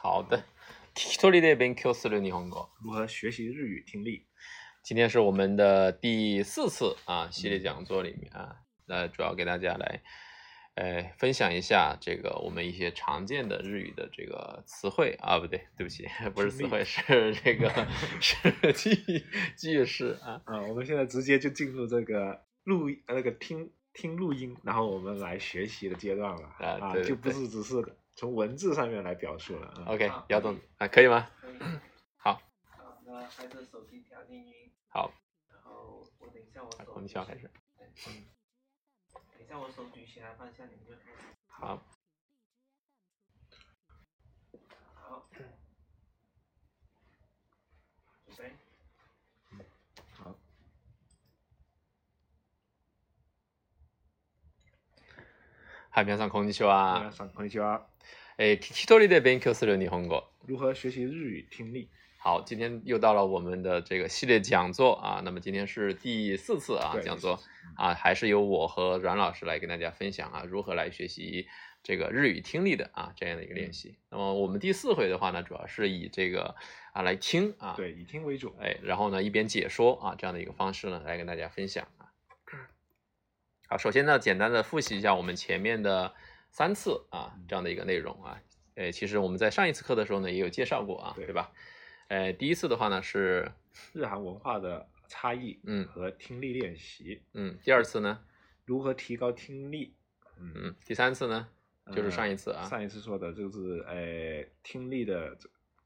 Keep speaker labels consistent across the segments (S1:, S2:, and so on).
S1: 好的，Tory 那边
S2: Q 四六霓虹哥，如何学习日语听力？
S1: 今天是我们的第四次啊系列讲座里面啊，那主要给大家来呃分享一下这个我们一些常见的日语的这个词汇啊，不对，对不起，不是词汇，是这个 是句句式啊
S2: 啊，我们现在直接就进入这个录那个听。听录音，然后我们来学习的阶段了
S1: 啊，
S2: 就不是只是从文字上面来表述了。
S1: OK，姚总
S2: 啊，
S1: 可以吗？
S2: 好。好，那还是手机调静音。好。
S1: 然后我等一下，我手
S2: 我们先开始。等一下，我手机先放一下，你们就开始。好。
S1: 海边上空气球
S2: 啊，上空气球。哎，
S1: キキトリで勉
S2: 強するに合格。如何学习日语听力？
S1: 好，今天又到了我们的这个系列讲座啊。那么今天是第四次啊讲座啊，还是由我和阮老师来跟大家分享啊，如何来学习这个日语听力的啊这样的一个练习。那么我们第四回的话呢，主要是以这个啊来听啊，
S2: 对，以听为主。
S1: 哎，然后呢一边解说啊这样的一个方式呢，来跟大家分享。好，首先呢，简单的复习一下我们前面的三次啊这样的一个内容啊，诶，其实我们在上一次课的时候呢，也有介绍过啊，
S2: 对
S1: 吧？诶，第一次的话呢是
S2: 日韩文化的差异，
S1: 嗯，
S2: 和听力练习，
S1: 嗯，第二次呢，
S2: 如何提高听
S1: 力，嗯，第三次呢，就是
S2: 上一
S1: 次啊，上一
S2: 次说的就是诶听力的。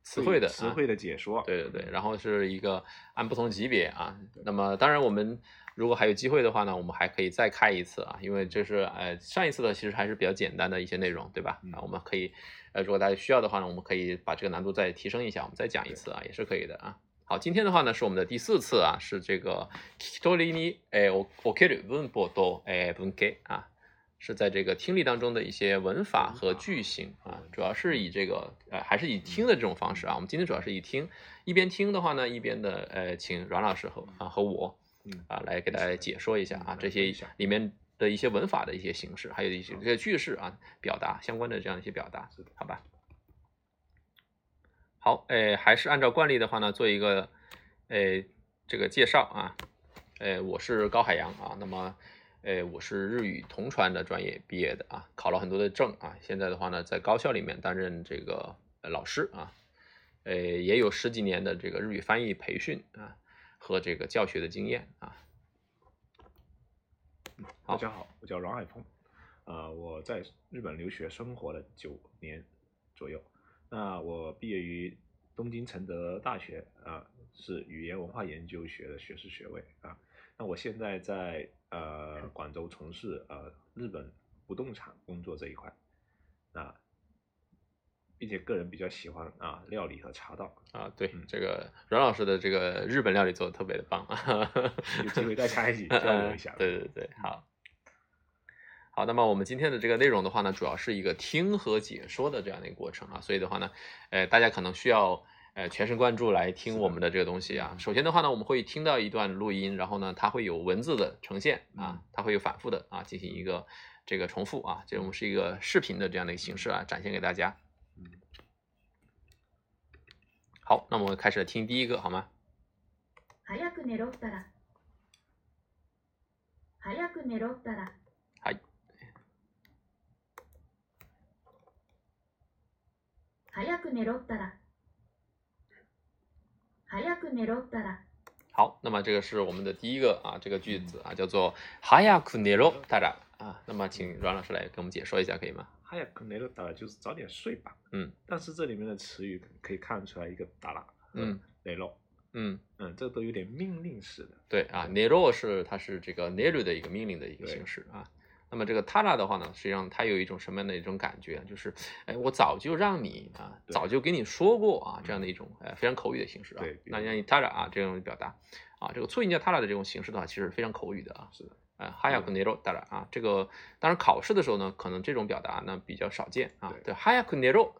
S2: 词
S1: 汇的词
S2: 汇的解说，
S1: 对对对，然后是一个按不同级别
S2: 啊，
S1: 那么当然我们如果还有机会的话呢，我们还可以再开一次啊，因为这是呃上一次的其实还是比较简单的一些内容，对吧？
S2: 那
S1: 我们可以呃如果大家需要的话呢，我们可以把这个难度再提升一下，我们再讲一
S2: 次啊，
S1: 也是可以的啊。好，今天的话呢是我们的第四次啊，是这个 kitori ni e okeru n b o do unke 啊。是在这个听力当中的一些文
S2: 法
S1: 和句型啊，主要是以这个呃，还是以听的这种方式啊。我们今天主要是以听，一边听的话呢，一边的呃，请阮老师和啊和我，啊来给大家解说一下啊这些里面的一些文法的一些形式，还有一些句式啊表达相关的这样一些表达，好吧？好，哎，还是按照惯例的话呢，做一个哎这个介绍啊，哎，我是高海洋啊，那么。哎，我是日语同传的专业毕业的啊，考了很多的证啊，现在的话呢，在高校里面担任这个老师啊，哎，也有十几年的这个日语翻译培训啊和这个教学的经验啊。
S2: 大家好，我叫阮海峰，啊，我在日本留学生活了九年左右，那我毕业于东京承德大学啊，是语言文化研究学的学士学位啊，那我现在在。呃，广州从事呃日本不动产工作这一块，啊，并且个人比较喜欢啊料理和茶道
S1: 啊，对这个阮老师的这个日本料理做的特别的棒啊，
S2: 有机会再掐一起交流
S1: 一下。对对对，好，好，那么我们今天的这个内容的话呢，主要是一个听和解说的这样的一个过程啊，所以的话呢，呃，大家可能需要。呃，全神贯注来听我们的这个东西啊。首先的话呢，我们会听到一段录音，然后呢，它会有文字的呈现啊，它会有反复的啊进行一个这个重复啊，这我们是一个视频的这样的一个形式啊，展现给大家。好，那我们开始来听第一个，好吗？早く寝ろったら。早く寝ろったら。早く寝ろったら。好，那么这个是我们的第一个啊，这个句子啊，叫做“早く寝ろ”达拉啊。那么，请阮老师来给我们解说一下，可以吗？“
S2: 早く寝ろ”达拉就是早点睡吧。
S1: 嗯，
S2: 但是这里面的词语可以看出来一个“达拉”嗯，“寝ろ”嗯嗯，这都有点命令式的。
S1: 对啊，“寝ろ”是它是这个“寝る”的一个命令的一个形式啊。那么这个 Tara 的话呢，实际上它有一种什么样的一种感觉，就是，哎，我早就让你啊，早就跟你说过啊，这样的一种，呃非常口语的形式啊。对，
S2: 那
S1: 像你 Tara 啊这种表达，啊，这个促音加 Tara 的这种形式的话，其实非常口语的啊。
S2: 是的。，haya
S1: n 哈亚克涅罗塔 a 啊，这个当然考试的时候呢，可能这种表达呢比较少见啊。对，h y a k u n e r o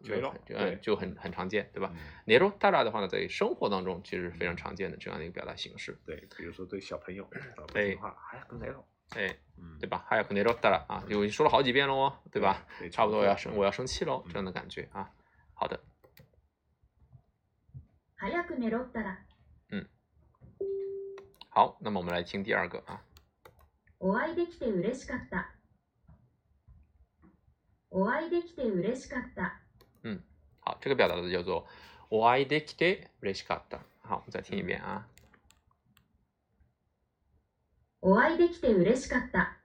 S1: 就很很常见，对吧？n e 涅罗塔 a 的话呢，在生活当中其实非常常见的这样的一个表达形式。
S2: 对，比如说对小朋友对话哈亚克涅罗。
S1: 哎，对吧？早くメロ罗たら啊，我说了好几遍了哦，对吧？差不多我要生我要生气了，这样的感觉啊。好的。嗯。好，那么我们来听第二个啊。お会いできてうしかった。お会いできてしかった。嗯，好，这个表达的叫做お会いできて嬉しかった。好，我们再听一遍啊。お会いできて嬉しかった。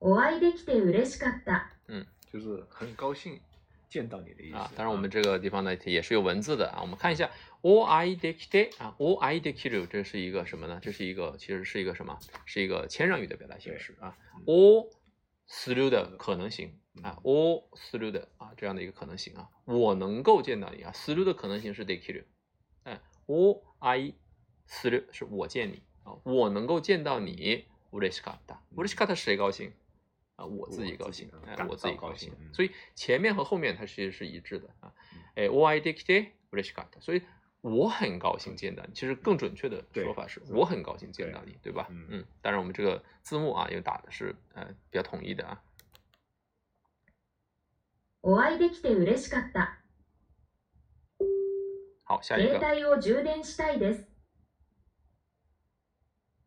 S1: お会いできて嬉しかった。嗯，
S2: 就是很高兴见到你的意思啊。
S1: 当然，我们这个地方呢也是有文字的啊。我们看一下，o i de kite 啊，o i de kiru，这是一个什么呢？这是一个其实是一个什么？是一个谦让语的表达形式啊。o through 的可能性啊，o through 的啊这样的一个可能性啊，我能够见到你啊。through 的可能性是 de kiru，哎，o i through 是我见你。我能够见到你，乌嬉しいかった。我嬉しかった，谁高兴？啊，
S2: 我
S1: 自己
S2: 高
S1: 兴，我自己高
S2: 兴。
S1: 所以前面和后面它其实是一致的啊。哎，我爱いできて嬉しかった。所以我很高兴见到你。其实更准确的说法是，我很高兴见到你，
S2: 对
S1: 吧？嗯。当然，我们这个字幕啊，又打的是呃比较统一的啊。お会いできて嬉しかった。好，下一个。携帯を充電したいです。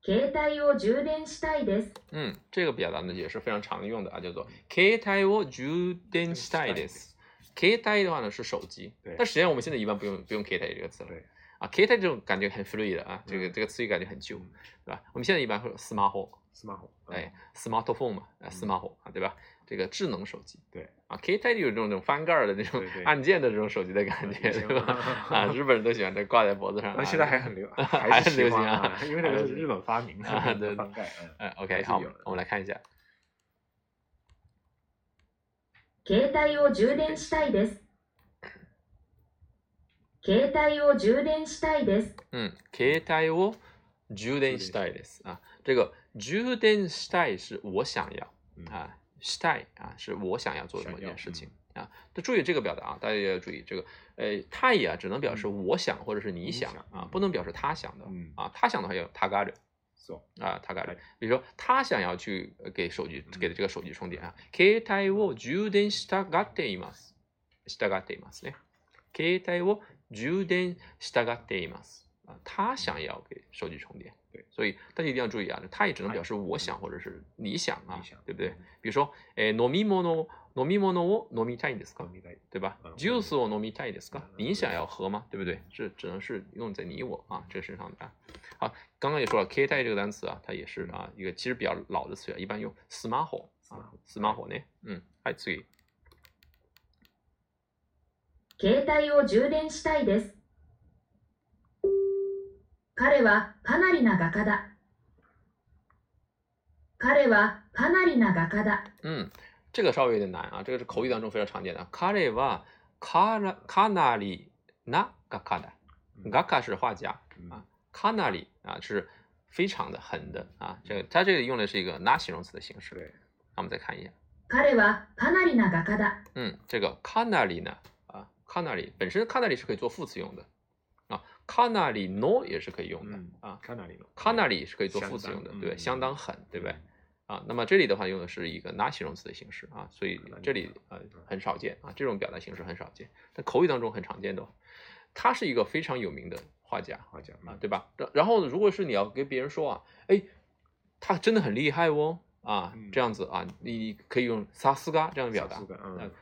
S1: 携帯を充電したいです。嗯，这个表达呢也是非常常用的啊，叫做携帯を充電したいです。携帯的话呢是手机，但实际上我们现在一般不用不用“携帯”这个词
S2: 了。对。
S1: 啊，K i 型这种感觉很 free 的啊，这个这个词语感觉很旧，对吧？我们现在一般说 smart phone，smart
S2: phone，哎
S1: ，smart phone 嘛，啊，smart phone，啊，对吧？这个智能手机。
S2: 对。
S1: 啊，K i 型就有这种这种翻盖儿的那种按键的这种手机的感觉，对吧？啊，日本人都喜欢这挂在脖子上。
S2: 那现在还很流行，还是
S1: 流行
S2: 啊？因为那是日本发明的 翻盖。嗯 o k
S1: 好，我们来看一下。携帯を充電したいです。携帯を充電したいです。うん、携帯を充電したいです。あ、这个充電したい是我想要、嗯、啊，したい啊是我想要做的某件事情。
S2: 啊，
S1: 就注意这个表达啊，大家也要注意这个，呃，他也、啊、只能表示我想或者是
S2: 你
S1: 想、嗯、啊，不能表示他想的、嗯、啊，他想的话有他嘎
S2: 着。啊，他嘎
S1: 着。比如说他想要去给手机给这个手机充电啊，携帯を充電したがっています。したがっていますね。携帯を Juden Stagadamas 啊，他想要给手机充电。
S2: 对，
S1: 所以大家一定要注意啊，他也只能表示我想或者是你想啊，对不对？比如说，诶，飲み物の飲み物を飲みたいですか？对吧？j ジュースを飲みたいですか？你想要喝吗？对不对？这只能是用在你我啊这个身上的啊。好，刚刚也说了，K たい这个单词啊，它也是啊一个其实比较老的词啊，一般用 s m スマ e 啊，s m スマ e 呢，嗯，はい、次。携帯を充電したいです。彼はかなりな画家だ。彼はかなりな画家だ。うん、这个稍微有点难啊，这个是口语当中非常常见的。彼はかなりな画家だ。画家是画家啊，かなり啊是非常的很的啊，这个他这里用的是一个哪形容词的形式。那我们再看一下。彼はかなりな画家だ。嗯，这个かなり呢？卡那里本身，卡那里是可以做副词用的啊，卡那里诺也是可以用的啊，卡那
S2: 里诺，
S1: 卡那里是可以做副词用的，对，相当狠，对不对？啊，那么这里的话用的是一个那形容词的形式啊，所以这里啊很少见啊，这种表达形式很少见，在口语当中很常见的。他是一个非常有名的画家，
S2: 画家啊，
S1: 对吧？然后如果是你要跟别人说啊，哎，他真的很厉害哦。啊，这样子啊，你可以用萨斯嘎这样表达，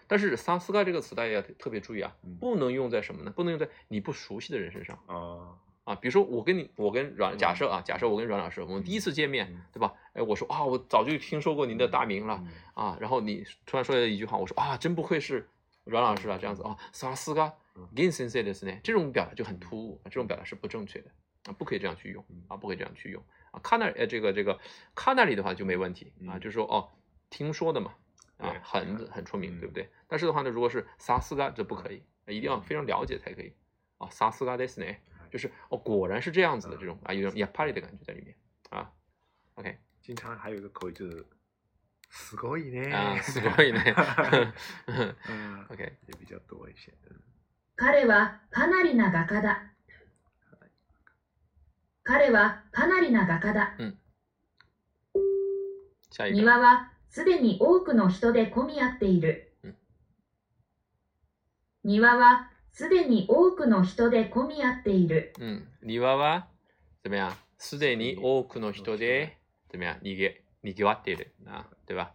S1: 但是萨斯嘎这个词大家要特别注意啊，不能用在什么呢？不能用在你不熟悉的人身上
S2: 啊。
S1: 啊，比如说我跟你，我跟阮，假设啊，假设我跟阮老师，我们第一次见面，对吧？哎，我说啊，我早就听说过您的大名了啊。然后你突然说了一句话，我说啊，真不愧是阮老师啊，这样子啊，萨斯嘎，geniusly s 呢，这种表达就很突兀，这种表达是不正确的，啊，不可以这样去用啊，不可以这样去用。啊，咖那呃这个这个咖那里的话就没问题啊，就是说哦，听说的嘛，啊，很很出名，对不对？但是的话呢，如果是萨斯嘎这不可以，一定要非常了解才可以啊。萨斯拉这是哪？就是哦，果然是这样子的这种啊，有种亚帕里的感觉在里面啊。OK，
S2: 经常还有一个口语就是，すごいね，
S1: すごいね，OK，
S2: 也比较多一些。彼はかなりな画家だ。
S1: 彼はかなりな画家だ、うん、庭はすでに多くの人で混み合っている、うん、庭はすでに多くの人で混み合っている、うん、庭はすでに多くの人で怎么样にげにぎわっている啊对吧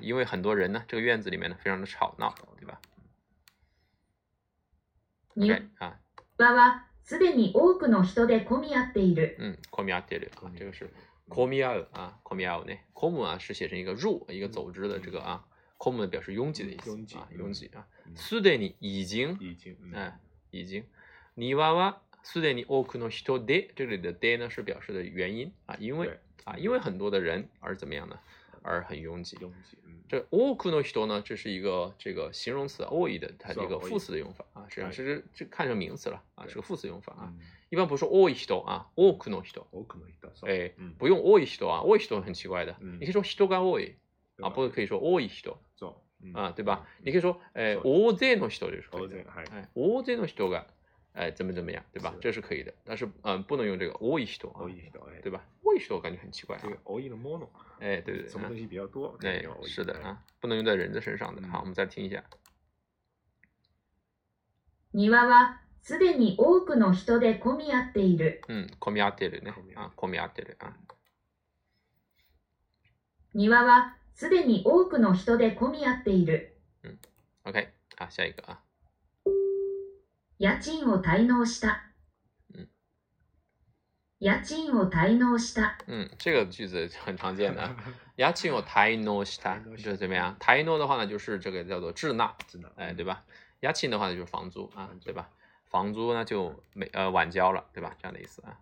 S1: 因为很多人呢这个院子里面呢非常的吵闹对吧 OK 庭はすでに多くの人で混み合っている。嗯，混み合っている啊，这个是混み合う啊，混み合う呢。混む啊是写成一个入，一个走之的这个啊。混む表示
S2: 拥挤
S1: 的意思啊，拥挤啊。すでに已经，
S2: 已经，
S1: 哎，已经。にわはすでに多くの人で、这里的で呢是表示的原因啊，因为啊，因为很多的人而怎么样呢？而很拥挤。这多くの人呢，这是一个这个形容词多い的，它这个副词的用法啊，实际上其实就看成名词了啊，是个副词用法啊。一般不说多い人啊，多くの人，
S2: 多くの人，哎，
S1: 不用多い人啊，多い人很奇怪的，你可以说人が多い啊，不可以说多い人，啊，对吧？你可以说哎、多い人の
S2: 人
S1: が哎怎么怎么样，对吧？这是可以的，但是嗯，不能用这个多い人啊，对吧？一说，我感觉很奇怪、啊。这个 all
S2: in mono，
S1: 哎，对对对，
S2: 什么东西比较多？哎，
S1: 是的啊，不能用在人的身上的。好，我们再听一下。庭はすでに多くの人で混み合っている。うん、混み合ってるね。あ、混み合ってる。あ庭はすでに多くの人で混み合っている。うん、OK。あ、下一個あ。家賃を滞納した。家禽を滞納した。嗯，这个句子很常见的。家禽を滞納した，就是怎么样？
S2: 滞
S1: 納的话呢，就是这个叫做滞纳，哎，对吧？家禽的话呢，就是房租啊，对吧？房租呢就没呃晚交了，对吧？这样的意思啊。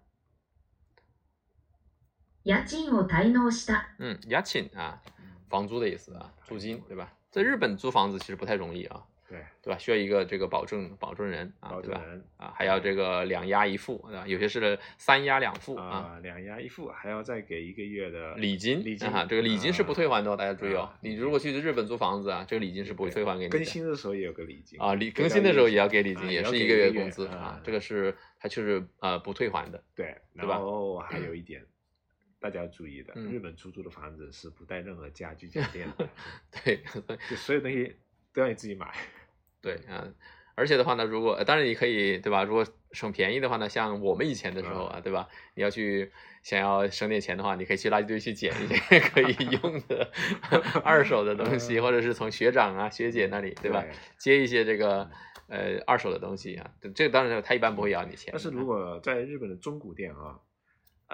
S1: 家禽を滞納した。嗯，家禽啊，房租的意思啊，租金对吧？在日本租房子其实不太容易啊。
S2: 对对
S1: 吧？需要一个这个保证保证
S2: 人
S1: 啊，对吧？啊，还要这个两押一付
S2: 啊，
S1: 有些是三押两付啊，
S2: 两押一付，还要再给一个月的
S1: 礼金，哈，这个
S2: 礼
S1: 金是不退还的，大家注意哦。你如果去日本租房子啊，这个礼金是不会退还给你
S2: 更新
S1: 的
S2: 时候也有个礼金
S1: 啊，礼更新的时候也要给礼金，也是
S2: 一个月
S1: 工资啊，这个是它确实呃不退还的。对，
S2: 对吧？然后还有一点大家要注意的，日本出租的房子是不带任何家具家电的，
S1: 对，
S2: 就所有东西。都要你自己买，
S1: 对嗯，而且的话呢，如果当然你可以对吧？如果省便宜的话呢，像我们以前的时候啊，对吧？你要去想要省点钱的话，你可以去垃圾堆去捡一些 可以 用的二手的东西，或者是从学长啊、学姐那里对吧？接一些这个呃二手的东西啊，这个当然他一般不会要你钱。
S2: 但是如果在日本的中古店啊。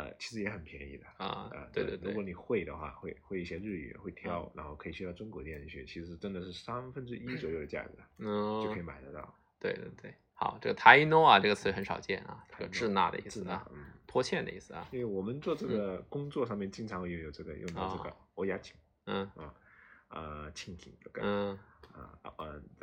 S2: 呃，其实也很便宜的啊
S1: 啊，对对，如
S2: 果你会的话，会会一些日语，会挑，然后可以去到中国店里去，其实真的是三分之一左右的价格，嗯，就可以买得到。
S1: 对对对，好，这个 taino 啊，这个词很少见啊，有
S2: 滞
S1: 纳的意思
S2: 啊，
S1: 拖欠的意思啊。
S2: 因为我们做这个工作上面，经常会有这个用到这个欧亚金，
S1: 嗯啊。呃，倾听
S2: 的感觉，嗯，啊，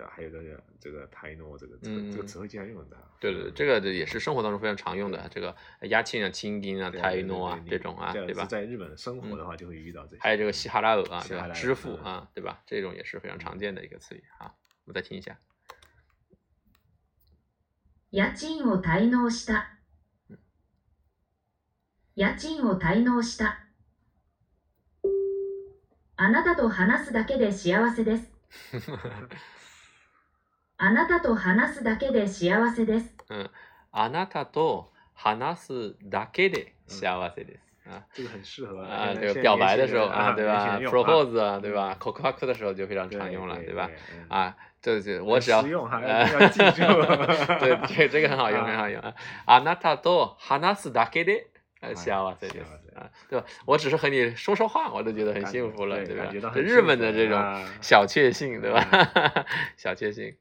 S2: 还有这个这个泰诺，这个这个词汇经常用的，对对对，这个
S1: 也
S2: 是生
S1: 活当中
S2: 非常常用
S1: 的，这个押金啊、倾听啊、泰诺啊这种啊，对吧？
S2: 在日本生活的话，就会遇到这些，还有这个西
S1: 哈拉尔啊、支付
S2: 啊，
S1: 对吧？这种也是非常常见的一个词语。啊，我们再听一下。家賃を滞納した。家賃を滞納した。あなたと話すだけで幸せです。あなたと話すだけで幸せです。うん、あなたと話すだけで幸せです。啊，
S2: 这个很适合啊，这个表
S1: 白的时候
S2: 啊，对
S1: 吧
S2: ？propose
S1: 啊，对吧？口口的时候就非常常用了，对吧？啊，对
S2: 对，
S1: 我只要呃，对，这这个很好用，很好用啊。あなたと話すだけで这就是啊，
S2: 对吧？
S1: 我只是和你说说话，我都
S2: 觉
S1: 得很幸福了，
S2: 对
S1: 吧？日本的这种小确幸，对吧？小确幸。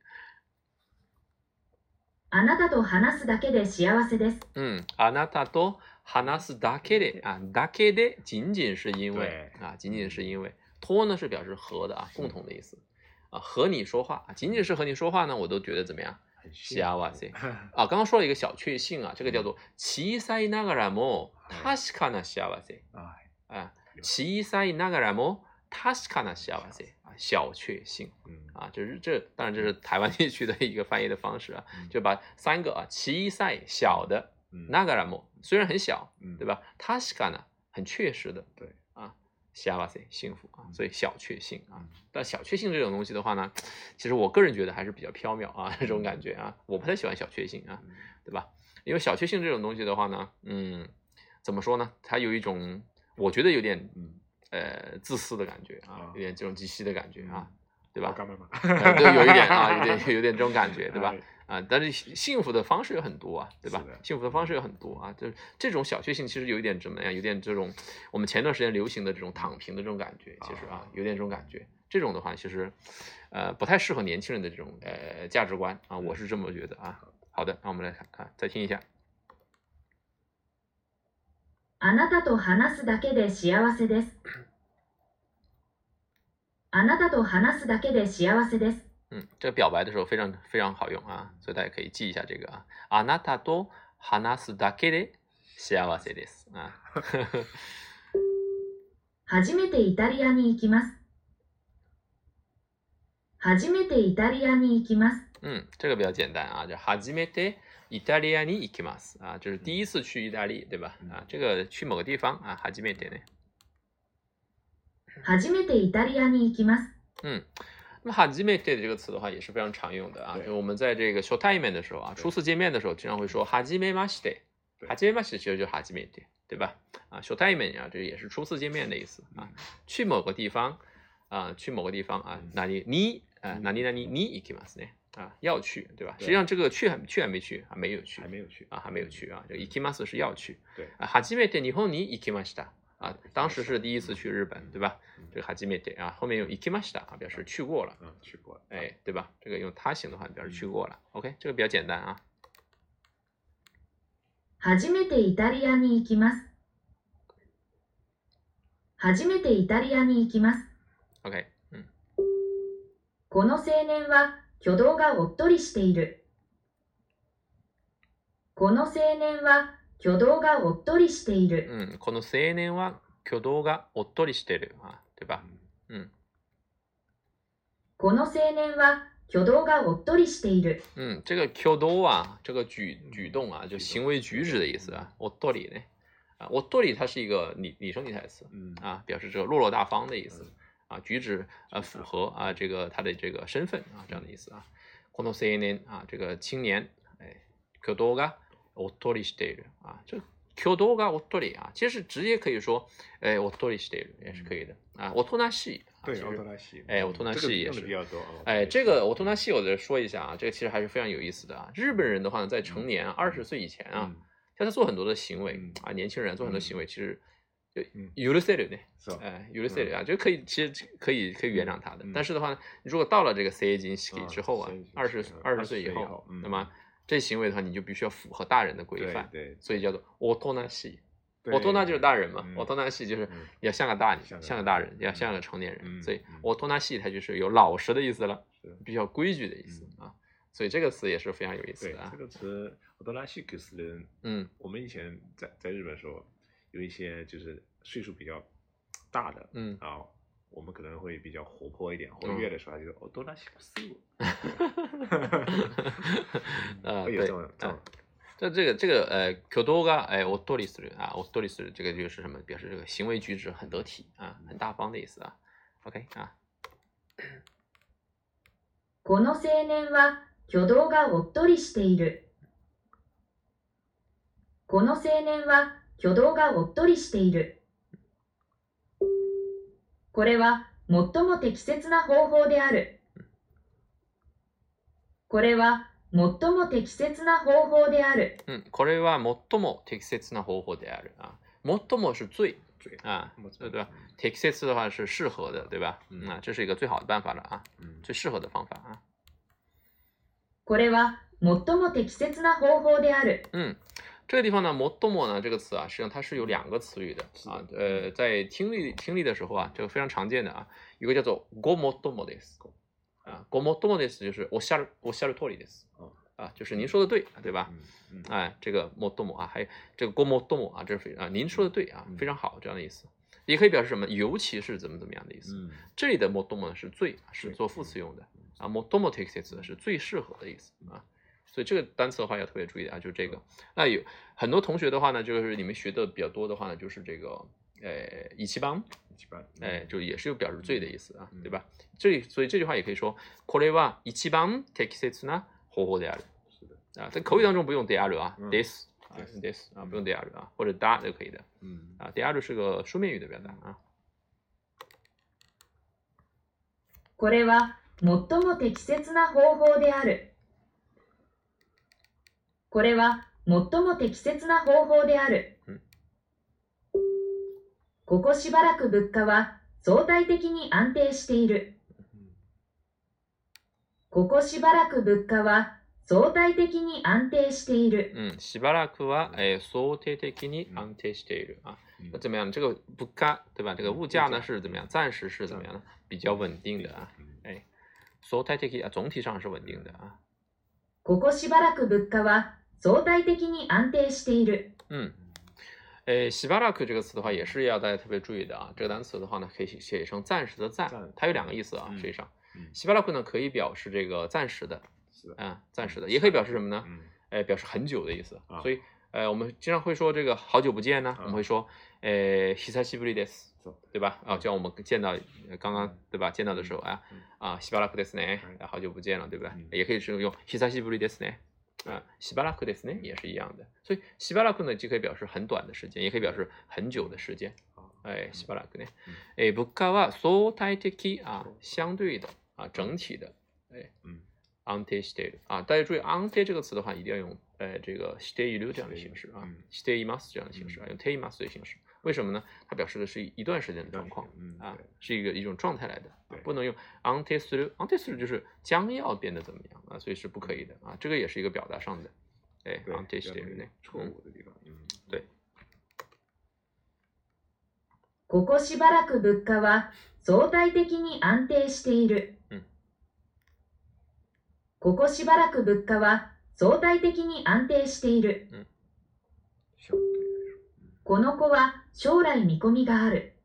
S1: あなたと話すだけで幸せです。嗯，あなたと話すだけで啊，だけで仅仅是因为
S2: 啊，
S1: 仅仅是因为。と呢是表示和的啊，共同的意思啊，和你说话仅仅是和你说话呢，我都觉得怎么样？西小瓦
S2: 幸啊，
S1: 刚刚说了一个小确幸啊，这个叫做奇塞那个拉莫塔西卡纳西小瓦幸啊，奇塞那个拉莫塔西卡纳西小瓦幸啊，小确幸，啊，就是这，当然这是台湾地区的一个翻译的方式啊，就把三个啊奇塞小的那个拉莫虽然很小，对吧？塔西卡纳很确实的，
S2: 对。
S1: 幸巴塞，幸福啊，所以小确幸啊，但小确幸这种东西的话呢，其实我个人觉得还是比较飘渺啊，这种感觉啊，我不太喜欢小确幸啊，对吧？因为小确幸这种东西的话呢，嗯，怎么说呢？它有一种我觉得有点呃自私的感觉啊，有点这种鸡西的感觉啊。对吧？有一点啊，有点 有点这种感觉，对吧？啊，但是幸福的方式有很多啊，对吧？幸福
S2: 的
S1: 方式有很多啊，就是这种小确幸，其实有一点怎么样？有点这种我们前段时间流行的这种躺平的这种感觉，其实啊，有点这种感觉。这种的话，其实呃不太适合年轻人的这种呃价值观啊，我是这么觉得啊。好的，那我们来看啊，再听一下。あなたと話すだけで幸せです。嗯，这表白的时候非常非常好用啊，所以大家可以记一下这个啊。あなたと話すだけで幸せです啊。初めてイタリアに行きます。初めてイタリアに行きます。嗯，这个比较简单啊，就初めてイタリアに行きます啊，就是第一次去意大利，对吧？啊，这个去某个地方啊，初めて呢。初めてイタリアに行きます。嗯，那么初めて这个词的话也是非常常用的啊。就我们在这个初対面的时候啊，初次见面的时候，经常会说初めてました。初めてました其实就是初めて，对吧？啊，初対面啊，这也是初次见面的意思啊。去某个地方啊，去某个地方啊，哪里你啊，哪里哪里に行くますね啊，要去，对吧？实际上这个去还去还没去，
S2: 还没有去，还没有
S1: 去啊，还没有去啊，这 i m a s す是要去。
S2: 对啊，
S1: 初め e 日本に行きました。啊，当时是第一次去日本，对吧？这个はじめて啊，后面用行きました啊，表示去
S2: 过
S1: 了。嗯，去过
S2: 了。哎，
S1: 对吧？这个用他行的话，表示去过了。OK，这个比较简单啊。はめてイタリアに行きます。はめてイタリアに行きます。OK。うん。この青年は挙動がおっとりしている。この青年は挙動がおっとりしている。うん、この青年は挙動がおっとりしてる。まあ、对吧うん。この青年は挙動がおっとりしている。嗯，这个 q do 啊，这个举举动啊，就行为举止的意思啊。我多里呢，啊，我多里它是一个拟拟声拟态词啊，表示这个落落大方的意思啊，举止啊符合啊这个他的这个身份啊这样的意思啊。この青年啊，这个青年，哎 q do 我脱离是得的啊，这 Q 多噶我脱离啊，其实直接可以说，哎，我脱离是得的也是可以的啊。我脱难西，
S2: 对，我脱难西，哎，
S1: 我
S2: 脱难西
S1: 也是。哎，这个我脱难西，我再说一下啊，这个其实还是非常有意思的啊。日本人的话呢，在成年二十岁以前啊，他做很多的行为啊，年轻人做很多行为，其实，有得 e r 呢，哎，有得 e r 啊，就可以，其实可以可以原谅他的。但是的话呢，如果到了这个成年期之后啊，二十二
S2: 十
S1: 岁以后，那么。这行为的话，你就必须要符合大人的规范，所以叫做 “otonashi”。o t o n a s h 就是大人嘛，otonashi 就是要像个大，人，像个
S2: 大人，
S1: 要像个成年人。所以 “otonashi” 它就是有老实的意思了，比较规矩的意思啊。所以这个词也是非常有意
S2: 思的、啊。这个词 “otonashi” s 是
S1: 嗯，
S2: 我们以前在在日本时候有一些就是岁数比较大的
S1: 嗯啊。
S2: 我们可能会比较活泼一点、活跃的说法，就是“オドラシスル”，
S1: 啊，有这种这种。这、这个、这个，呃，挙動が、哎，オドリス啊，オドリス这个就是什么？表示这个行为举止很得体啊，很大方的意思啊。OK 啊。この青年は挙動がおっとりしている。この青年は挙動がおっとりしている。これは最も適切な方法である。これは最も適切な方法である。うん、これは最も適切な方法である。あ最も是最
S2: 最啊，
S1: 对对吧？適切的话是适合的，对吧？嗯、这是一个最好的办法了啊，最适合的方法啊。これは最も適切な方法である。嗯，这个地方呢，modomo 呢这个词啊，实际上它是有两个词语
S2: 的
S1: 啊，呃，在听力听力的时候啊，这个非常常见的啊，一个叫做 g o m o d o m o d e s 啊 g o m o d o m o d e s 就是我下，我下 o s a r u t o i e 啊，就是您说的对，对吧？哎，这个 modomo 啊，还有这个 gomodomo 啊，这是非啊，您说的对啊，非常好这样的意思，也可以表示什么，尤其是怎么怎么样的意思。这里的 modomo 是最是做副词用的啊，modomotexis 是最适合的意思啊。所以这个单词的话要特别注意啊，就是这个。那有很多同学的话呢，就是你们学的比较多的话呢，就是这个，诶，一七邦，诶，就也是有表示罪的意思啊，对吧？这所以这句话也可以说，これは一奇邦適切な方法である。
S2: 是
S1: 的啊，在口语当中不用である啊，this this 啊，不用である啊，或者 da 就可以的。嗯啊，である是个书面语的表达啊。これは最も適切な方法である。これは最も適切な方法である。ここしばらく物価は相対的に安定している。ここしばらく物価は相対的に安定している。うん、しばらくは、えー、相対的に安定している啊。那怎么样？这个物価对吧？这个物价呢是怎么样？暂时是怎么样呢？比较稳定的啊。哎，相対的啊，总体上是稳定的啊。ここしばらく物価は相対的に安定している。嗯，诶，しばらく这个词的话也是要大家特别注意的啊。这个单词的话呢，可以写成暂时的
S2: 暂，
S1: 它有两个意思啊。实际上，しばらく呢可以表示这个暂时
S2: 的，嗯，
S1: 暂时的，也可以表示什么呢？诶，表示很久的意思。所以，呃，我们经常会说这个好久不见
S2: 呢，
S1: 我们会说诶，久しぶりです。对吧？啊，就像我们见到刚刚对吧？见到的时候啊啊，西巴拉克的斯内，好久不见了，对不对？也可以是用西萨西布里德斯内啊，西巴拉克的斯内也是一样的。所以西巴拉克呢，既可以表示很短的时间，也可以表示很久的时间。好，哎，西巴拉克呢？哎，布卡瓦苏泰的啊，相对的啊，整体的。
S2: 哎，嗯
S1: 安
S2: n
S1: t て s t 啊，大家注意安 n t s 这个词的话，一定要用哎这个 stay 留 u 这样的形式啊，stay mas 这样的形式啊，用 stay mas 的形式。为什么呢？它表示的是一段时间的状况，
S2: 啊，
S1: 是一个一种状态来的，不能用 until through until through 就是将要变得怎么样啊，所以是不可以的啊。这个也是一个表达上的，哎，
S2: 对，这些内错
S1: 误的地方，嗯，对。ここしばらく物価は相対的に安定している。ここしばらく物価は相対的に安定している。この子は将来見込みがある。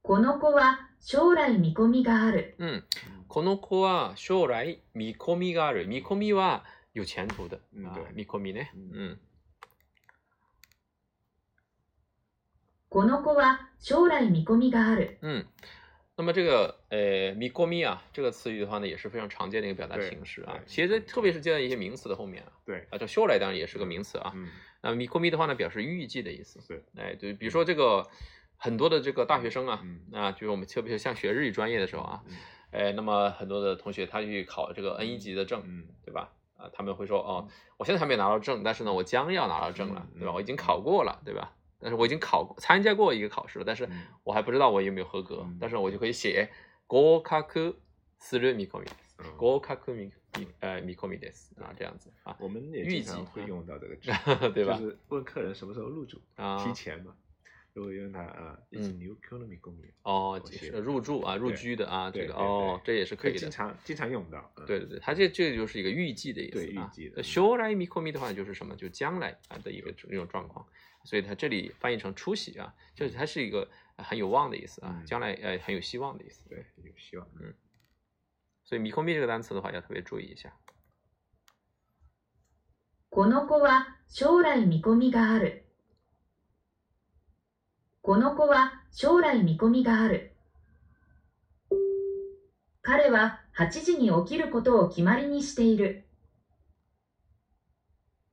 S1: この子は将来見込みがある。うん。この子は将来見込みがある。見込みは有前途的。見込みね。うん。この子は将来見込みがある。うん。那么这个呃，米过米啊，这个词语的话呢，也是非常常见的一个表达形式啊。其实特别是接在一些名词的后面啊。
S2: 对。
S1: 啊，叫秀来当然也是个名词啊。嗯。
S2: 那
S1: 米过米的话呢，表示预计的意思。
S2: 对。
S1: 哎，对，比如说这个很多的这个大学生啊，啊，就是我们特别像学日语专业的时候
S2: 啊，
S1: 哎，那么很多的同学他去考这个 N 一级的证，对吧？啊，他们会说哦，我现在还没拿到证，但是呢，我将要拿到证了，对吧？我已经考过了，对吧？但是我已经考过，参加过一个考试了，但是我还不知道我有没有合格。但是我就可以写 gokaku suru mikomi，gokaku
S2: mi，呃，mikomi s 啊，这样子啊。我们也预计会用到这个 词，对吧？就是问客人什么时候入住，啊、提前嘛，如果用它，呃，嗯，new kumi 公寓
S1: 哦，入住啊，入居的啊，这个哦，这也是可以的，
S2: 经常经常用
S1: 到。对对对，它这这就是一个预计的意思。
S2: 啊。对，预计的。suremi
S1: kumi 的话就是什么？就将来啊的一个这种状况。所以它这里翻译成“出息”啊，就是它是一个很有望的意思啊，将来呃很有希望的意思。
S2: 对，有希望。嗯，
S1: 所以“미空币”这个单词的话，要特别注意一下。この子は将来見込みがある。この子は将来見込みがある。彼は八時に起きることを決まりにしている。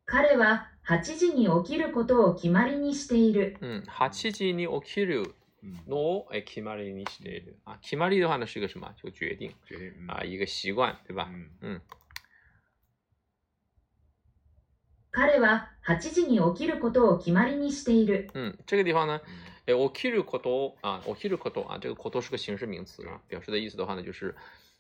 S1: 彼は8時に起きることを決まりにしている。うん、8時に起きるのを決まりにしている。啊，決まり的话呢是个什么？就
S2: 定，决
S1: 一个习惯，对吧？嗯。彼は8時に起きることを決まりにしている。嗯，这个地方呢，哎，起きること啊，起きること啊，这个こと是形式名词啊，表示的意思的话呢，就是，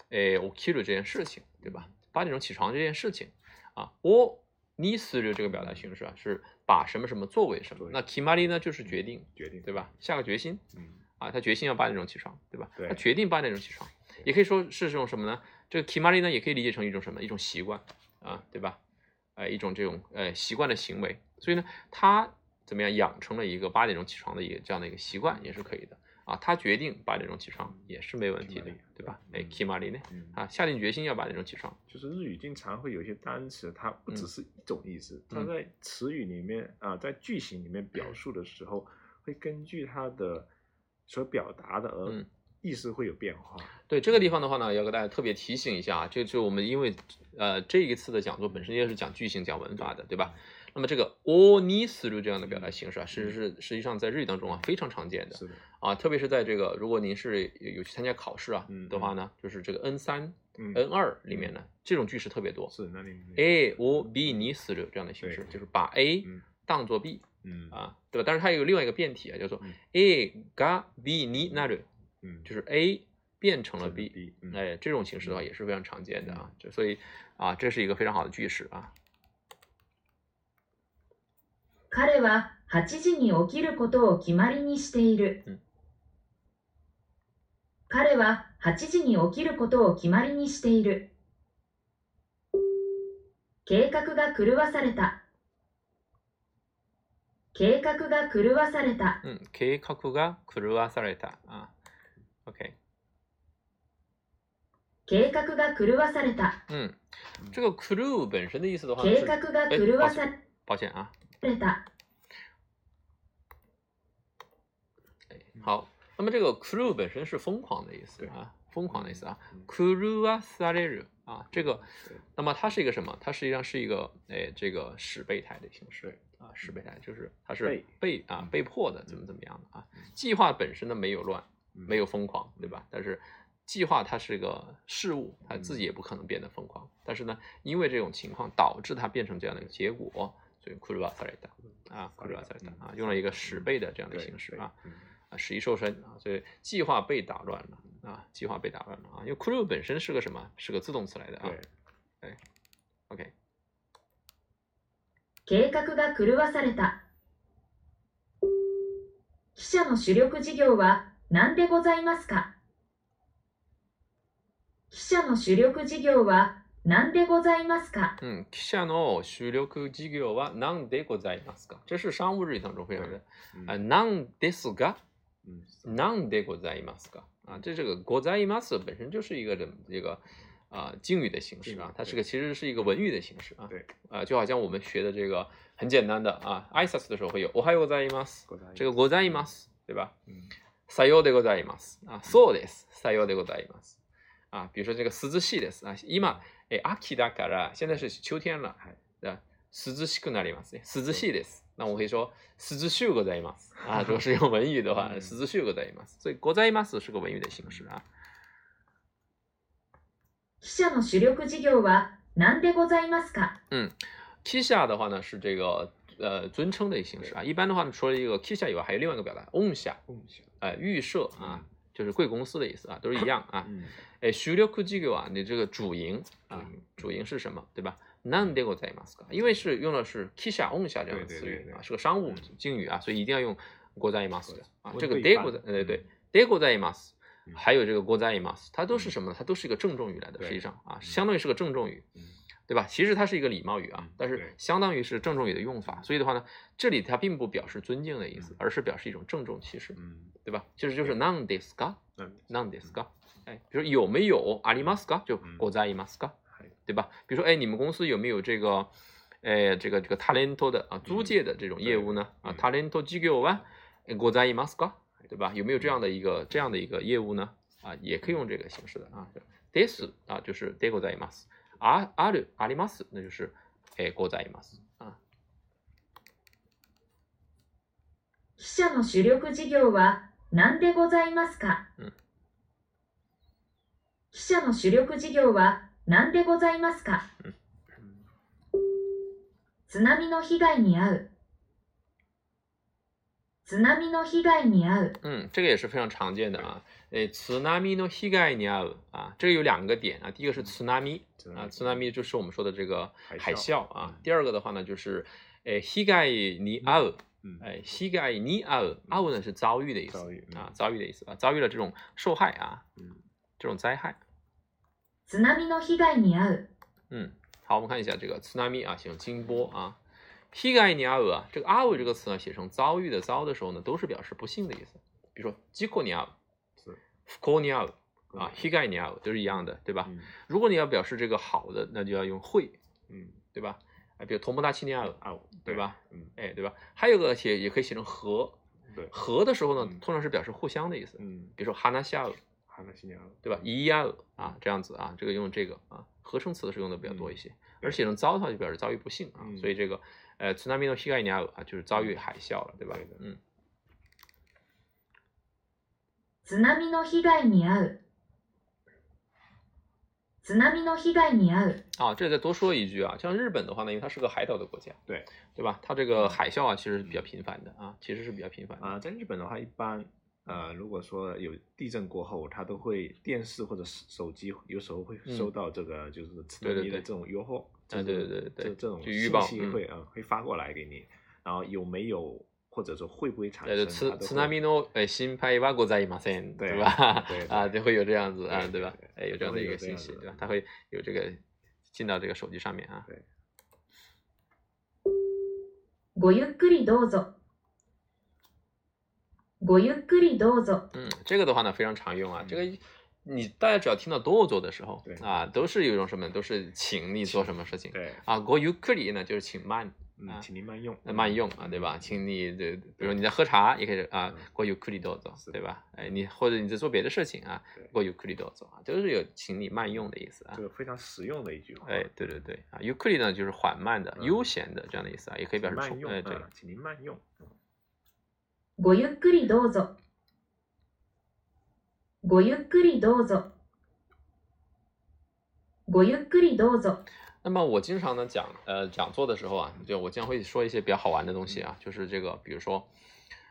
S1: 哎，起きる这件事情，对吧？八点钟起床这件事情啊，我。意思就这个表达形式啊，是把什么什么作为什么。那 k i a r i 呢，就是
S2: 决
S1: 定，决
S2: 定
S1: 对吧？下个决心，
S2: 嗯，
S1: 啊，他决心要八点钟起床，对吧？
S2: 他
S1: 决定八点钟起床，也可以说是这种什么呢？这个 k i a r i 呢，也可以理解成一种什么？一种习惯啊，对吧？啊，一种这种呃习惯的行为。所以呢，他怎么样养成了一个八点钟起床的一个这样的一个习惯，也是可以的。啊，他决定把这种起床也是没问题的，对吧？哎，a マ i 呢？啊，下定决心要把这
S2: 种
S1: 起床。
S2: 就是日语经常会有一些单词，它不只是一种意思，它在词语里面啊，在句型里面表述的时候，会根据它的所表达的而意思会有变化。
S1: 对这个地方的话呢，要给大家特别提醒一下啊，就就我们因为呃这一次的讲座本身也是讲句型、讲文法的，对吧？那么这个 o ni s r 这样的表达形式啊，其实是实际上在日语当中啊非常常见
S2: 的
S1: 啊，特别是在这个如果您是有去参加考试啊的话呢，就是这个 N 三、N 二里面呢，这种句式特别多。
S2: 是哪里
S1: ？a o b
S2: ni
S1: s r 这样的形式，就是把 a 当做 b，啊，对吧？但是它有另外一个变体啊，叫做 a ga b ni n a r 就是 a 变成了 b，哎，这种形式的话也是非常常见的啊，就所以啊，这是一个非常好的句式啊。彼は8時に起きることを決まりにしている、彼は8時に起きることを決まりにしている計画が狂わされた計画が狂わされた、うん、計画が狂わされたあ OK 計画が狂わされた。嗯，这个 crew 本身的意思的话，计画が狂わされ。抱歉啊。对的，好，那么这个 “kuru” 本身是疯狂的意思啊，疯狂的意思啊 k u r u a s a l a r y 啊，这个，那么它是一个什么？它实际上是一个哎，这个使备胎的形式啊，使备胎就是它
S2: 是
S1: 被啊被迫的，怎么怎么样的
S2: 啊？
S1: 计划本身呢没有乱，没有疯狂，对吧？但是计划它是一个事物，它自己也不可能变得疯狂，但是呢，因为这种情况导致它变成这样的一个结果。所以 kurva された啊，kurva
S2: された
S1: 啊，用了一个十倍的这样的形式啊，啊，使一瘦身啊，所以计划被打乱了啊，计划被打乱了啊，因为 k u r v 本身是个什么？是个自动词来的
S2: 啊。对
S1: ，OK。計画が狂わされた。記者の主力事業は何でございますか記者の主力事業はなんでございますかん、記者の主力事業はなんでございますか这是商务日当中会用的。啊、な何ですがなんでございますか啊，这这个“ございます”本身就是一个这这个啊敬语的形式啊，它是个其实是一个文语的形式啊。
S2: 对。
S1: 啊，就好像我们学的这个很简单的啊，挨拶的时候会有“おはようござ
S2: い
S1: ます”，这个“ございます”对吧？
S2: 嗯。
S1: さようでございます。啊，そうです。さようでございます。啊，比如说这个“すごしいです”啊，今。え、秋ら、现在是秋天了，对吧？すずしくなりますね、すしいです。那我可以说すずしゅございます 啊，如果是用文语的话，すしゅございます。所以ございます是个文语的形式啊。記者の主力事業は何でございますか？嗯，記者的话呢是这个呃尊称的形式啊。一般的话呢，除了一个記者以外，还有另外一个表达、オ s h a 哎，预设啊。就是贵公司的意思啊，都是一样啊。哎修 h 科技 r 啊，你这个主营啊，主营是什么，对吧？nan dego zaimasu，因为是用的是 kisha onsha 这样的词语啊，是个商务敬语啊，所以一定要用 go zaimasu 啊。这个 dego 的，呃对，dego zaimasu，还有这个 go zaimasu，它都是什么？它都是一个郑重语来的，实际上啊，相当于是个郑重语。对吧？其实它是一个礼貌语啊，但是相当于是郑重语的用法，所以的话呢，这里它并不表示尊敬的意思，而是表示一种郑重其事，
S2: 嗯，
S1: 对吧？其实就是 non this ga，non this ga，哎，比如说有没有阿里马斯卡，就国在伊马斯卡，对吧？比如说哎，你们公司有没有这个，哎，这个这个 talent 的啊租借的这种业务呢？啊，t a 塔连托寄机构啊，国在伊马斯卡，对吧？有没有这样的一个这样的一个业务呢？啊，也可以用这个形式的啊，this 啊，就是这个在伊马斯。あある、あります。那就是、えー、ございます。記者の主力事業は何でございますか、記者の主力事業は何でございますか、津波の被害に遭う。津波の被害に遭う。嗯，这个也是非常常见的啊。诶，津波の被害に遭うあ、这个有两个点啊。第一个是津波啊，tsunami 就是我们说的这个
S2: 海
S1: 啸啊。第二个的话呢，就是诶 higa ni au，诶 higa ni au，au 呢是遭遇的意思，
S2: 遭遇啊，
S1: 遭遇的意思啊，遭遇了这种受害
S2: 啊，
S1: 这种灾害。tsunami の higa ni au。嗯，好，我们看一下这个 tsunami 啊，写成惊波啊。higa ni au，这个 au 这个词呢，写成遭遇的遭的时候呢，都是表示不幸的意思，比如说事故 ni au，fuko ni au。啊，h i g a 膝盖你啊，都是一样的，对吧？如果你要表示这个好的，那就要用会，嗯，对吧？啊，比如同莫大青年啊，对吧？嗯，哎，对吧？还有个写也可以写成和，
S2: 对
S1: 和的时候呢，通常是表示互相的意思，
S2: 嗯，
S1: 比如说哈纳西亚尔，
S2: 哈纳西亚尔，
S1: 对吧？伊尔啊，这样子啊，这个用这个啊，合成词的时候用的比较多一些，而写成糟它就表示遭遇不幸啊，所以这个呃，tsunami
S2: no higai 的
S1: 膝 a 你啊，就是遭遇海啸了，
S2: 对
S1: 吧？
S3: 嗯
S1: ，tsunami no h i g 的灾害你啊。啊，这里再多说一句啊，像日本的话呢，因为它是个海岛的国家，
S2: 对
S1: 对吧？它这个海啸啊，其实是比较频繁的啊，其实是比较频繁
S2: 啊。在日本的话，一般呃，如果说有地震过后，它都会电视或者手机有时候会收到这个就是撤离的这种诱惑，对
S1: 对对
S2: 对，这这种
S1: 预报
S2: 会啊会发过来给你，然后有没有？或者说会不会产生？对对，此なみ
S1: の、诶，心拍ワゴ載いますね，对吧？啊，就会有这样子啊，对吧？诶，
S2: 有这样
S1: 的一个信息，对吧？它会有这个进到这个手机上面
S2: 啊。
S3: 对。ごゆっくりどうぞ。ごゆっくりどうぞ。嗯，
S1: 这个的话呢，非常常用啊，这个。你大家只要听到“どう做的时候，啊，都是有一种什么，都是请你做什么事情，
S2: 对
S1: 啊，“ごゆっくり”呢，就是请慢，
S2: 嗯，请您慢用，慢用
S1: 啊，对吧？请你这，比如你在喝茶，也可以啊，“ごゆっくりどうぞ”，对吧？哎，你或者你在做别的事情啊，“ごゆっくりどうぞ”，啊，都是有请你慢用的意思啊，这
S2: 个非常实用的一句话。哎，
S1: 对对对，啊，“ゆっくり”呢，就是缓慢的、悠闲的这样的意思啊，也可以表示
S2: 慢
S1: 用，
S2: 哎，对，请您慢用。
S3: ごゆっくりどうぞ。ごゆっくりどうぞ。ごゆっくりどうぞ。那
S1: 么我经常呢讲呃讲座的时候啊，就我将会说一些比较好玩的东西啊，就是这个，比如说，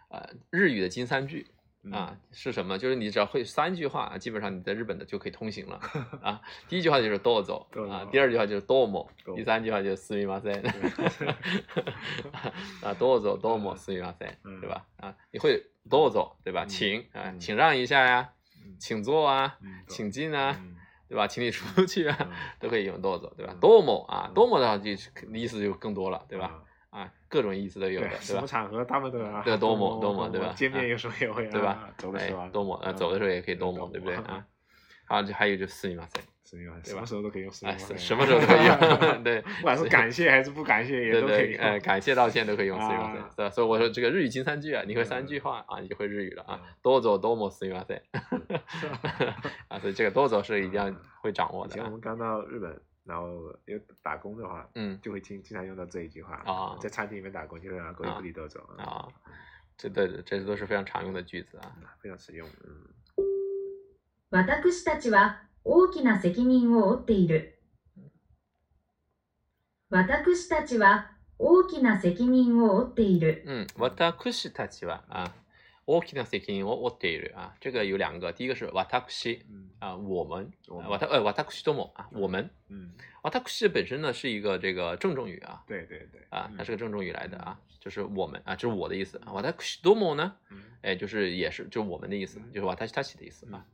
S1: 呃，日语的金三句啊是什么？就是你只要会三句话啊，基本上你在日本的就可以通行了 啊。第一句话就是どうぞ啊，第二句话就是どうも，第三句话就是みません。啊，どうぞどうも四六八三，对吧？啊，你会どうぞ对吧？请
S2: 啊，
S1: 请让一下呀。请坐啊，请进啊，对吧？请你出去啊，都可以用 “do” 子，对吧？多么啊，多么的话就意思就更多了，对吧？啊，各种意思都有，
S2: 什么场合他们都
S1: 对，多
S2: 么
S1: 多
S2: 么，
S1: 对吧？
S2: 见面有时候也会，对吧？走的时候多
S1: 么，呃，走的时候也可以多么，对不对啊？啊，就还有就四语万岁，
S2: 四语万岁，什么时候都可以用四语万岁，
S1: 什么时候
S2: 都
S1: 可以，用，对，
S2: 不管是感谢还是不感谢也都可以，呃，
S1: 感谢道歉都可以用四语万岁，是吧？所以我说这个日语金三句啊，你会三句话啊，你就会日语了啊，多走多么四语万岁，啊，所以这个多走是一定要会掌握。以
S2: 前我们刚到日本，然后又打工的话，
S1: 嗯，
S2: 就会经经常用到这一句话
S1: 啊，
S2: 在餐厅里面打工就会啊，狗不理多走啊，
S1: 这、这、这都是非常常用的句子啊，
S2: 非常实用，嗯。私
S3: たちは大きな責任を負っている。私たちは大きな責任を負っている。嗯，私たちは大きな
S1: 責任を負っている
S2: あ、
S1: 这个有两个，第一个是私啊，我们，我他私、私ども啊，我们。嗯，
S2: 私
S1: 本身呢是一个这个郑重语啊。
S2: 对对对。
S1: 啊，它是个郑重语来的啊，就是我们啊，就是我的意思啊。私ども呢，哎，就是也是就私、我们的意思，就是私たち的意思啊。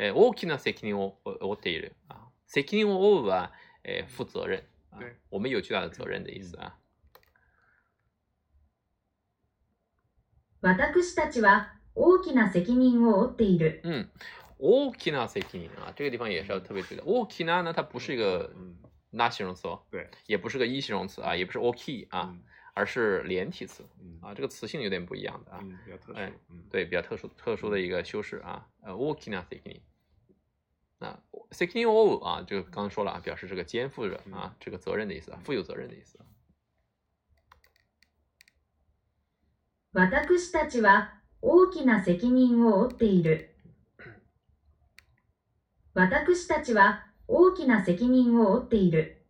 S1: 诶，大きな責任を負っている啊，責任を負う啊，诶，负责任，对，我们有巨大的责任的意
S3: 思啊。私たちは大きな責任を負っている。嗯，大きな責任啊，这个
S1: 地方也是要特别注意的。大きな呢，它不是一个，嗯，大形容词，
S2: 对，
S1: 也不是个一形容词啊，也不是大きい啊，而是连体词啊，这个词性有点不一样的啊，哎，对，比较特殊，特殊的一个修饰啊，呃，大きな責任。啊，責任を負う啊，这个刚刚说了啊，表示这个肩负着啊，这个责任的意思，负有责任的意思。
S3: 私たちは大きな責任を負っている。私たちは大きな責任を負っている。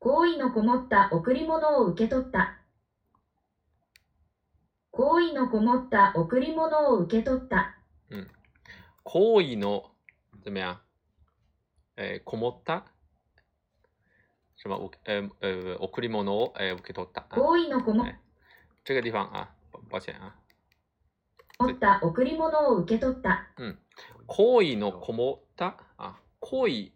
S3: 好意のこもった贈り物を受け取った。好意のこもった贈り物を受け取っ
S1: た。うん行為の怎么样？えー、こもった什么？呃呃，贈り物を、えー、受
S3: け取
S1: った。行為のこも、ー、这个地方啊，抱歉啊。
S3: 持った贈り物を受け取った。うん。行為のこもっ
S1: たあ、行為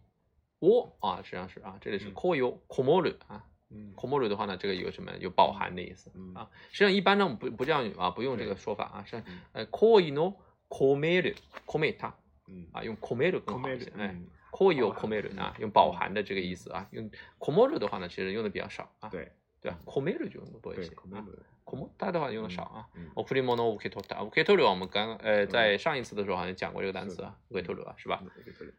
S1: をあ、实际上是啊，这里是行為をこもるあ、こもる的话呢，这个有什么有饱含的意思啊？实际上一般呢，不不这样啊，不用这个说法啊。是呃，行為のコメル、コメタ，啊，用込める更好一些，哎，込有込める啊，用饱含的这个意思啊，用込める的话呢，其实用的比较少啊，对对吧？込める就用的多一些，込める、
S2: 的话用的少啊。おくりも
S1: の受け取った、受け取我们刚呃在上一次的时候
S2: 好像
S1: 讲过
S2: 这个单
S1: 词啊，受け取る是吧？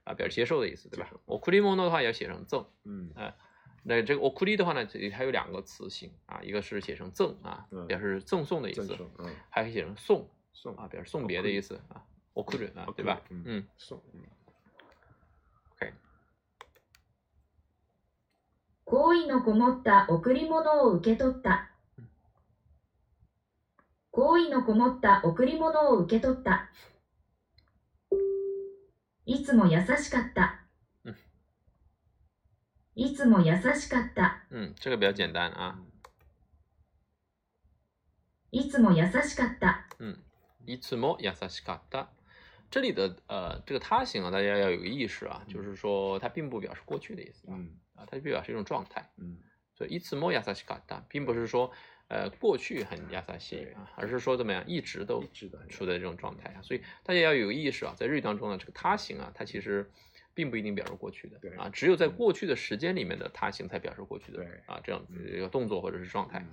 S1: 啊，表示接受的意思，对吧？我くりもの的话要写成赠，嗯，哎，那这个我くり的话呢，它有两个词性啊，一个是写成赠啊，表示赠送的意思，还可以写成送。送啊，表示送别的意思啊，我哭着啊，对吧？嗯，送。OK。
S3: 好意のこもった贈り物を受け取った。好意のこもった贈り物を受け取った。いつも優しかった。いつも優しかっ
S1: た。うん、这个比较简单啊。
S3: いつも優しかっ
S1: た。
S3: うん。
S1: いつも優しかった。这里的呃，这个他形啊，大家要有个意识啊，就是说它并不表示过去的意思，啊，它就表示一种状态，
S2: 嗯，
S1: 所以いつも優しかった并不是说呃过去很優しい啊，而是说怎么样一直都处在这种状态啊，所以大家要有意识啊，在日语当中呢，这个他形啊，它其实并不一定表示过去的，对啊，只有在过去的时间里面的他形才表示过去的，对啊，这样子一个动作或者是状态，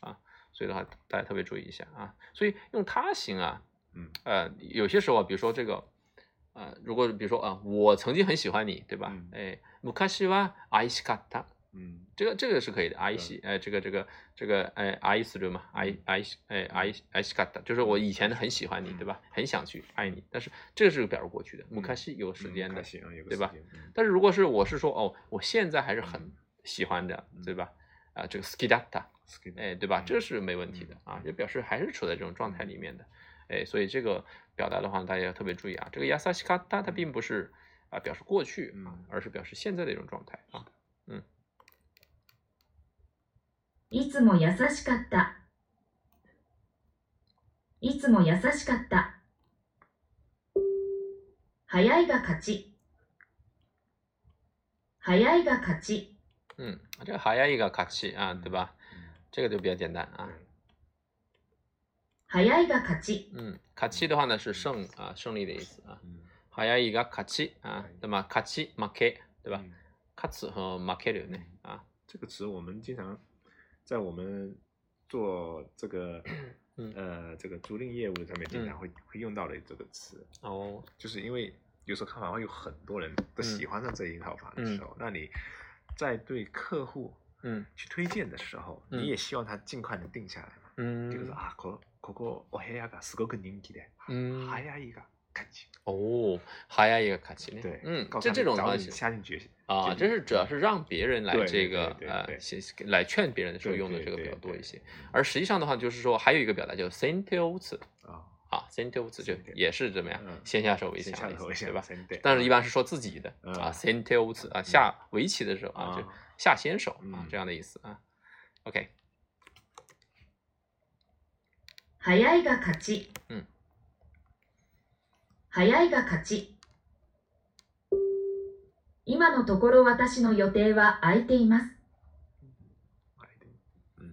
S1: 啊。所以的话，大家特别注意一下啊！所以用它行
S2: 啊，嗯
S1: 呃，有些时候啊，比如说这个，呃，如果比如说啊，我曾经很喜欢你，对吧？哎，昔は愛しかった。
S2: 嗯，
S1: 这个这个是可以的，愛し哎，这个这个这个哎，愛する嘛，愛爱哎愛爱しかった，就是我以前很喜欢你，对吧？很想去爱你，但是这个是表示过去的，昔、か
S2: 有
S1: 时间
S2: 的，
S1: 对吧？但是如果是我是说哦，我现在还是很喜欢
S2: 的，
S1: 对吧？啊，这个好きだった。哎，对吧？这是没问题的啊，就表示还是处在这种状态里面的。哎，所以这个表达的话，大家要特别注意啊。这个“やさしかっ它并不是啊表示过去啊，而是表示现在的一种状态啊。嗯。
S3: いつも優しかった。いつも優しかった。早いが勝ち。早いが勝ち。嗯，这个“早
S1: いが勝ち”啊，对吧？这个就比较简单啊。
S3: 早いが勝ち。嗯，卡
S1: 奇的话呢是胜啊，胜利的意思啊。早いが勝ち啊，那么卡奇マケ对吧？卡此和マケル呢啊，
S2: 这个词我们经常在我们做这个呃这个租赁业务上面经常会会用到的这个词。
S1: 哦，
S2: 就是因为有时候看房会有很多人都喜欢上这一套房的时候，那你在对客户。
S1: 嗯，
S2: 去推荐的时候，你也希望他尽快能定下来
S1: 嘛？
S2: 嗯，就是啊，可可个我还
S1: 要把
S2: 四个给你的，还要一
S1: 个卡棋。哦，还要一个
S2: 卡棋
S1: 呢。对，嗯，这这种关
S2: 系，下定决心啊，这是
S1: 主要是让别人来这个呃，来劝别人的时候用的这个比较多一些。而实际上的话，就是说还有一个表达叫 s e n t i o s
S2: 啊啊
S1: ，“sentios” 就也是怎么样，
S2: 先
S1: 下手
S2: 为
S1: 强，对吧？但是一般是说自己的啊，“sentios” 啊，下围棋的时候啊就。下先手啊，这样的意思
S2: 啊。
S1: OK。
S3: 早いが勝
S1: ち。うん。
S3: 早いが勝ち。今のところ私の予定は
S2: 空いています。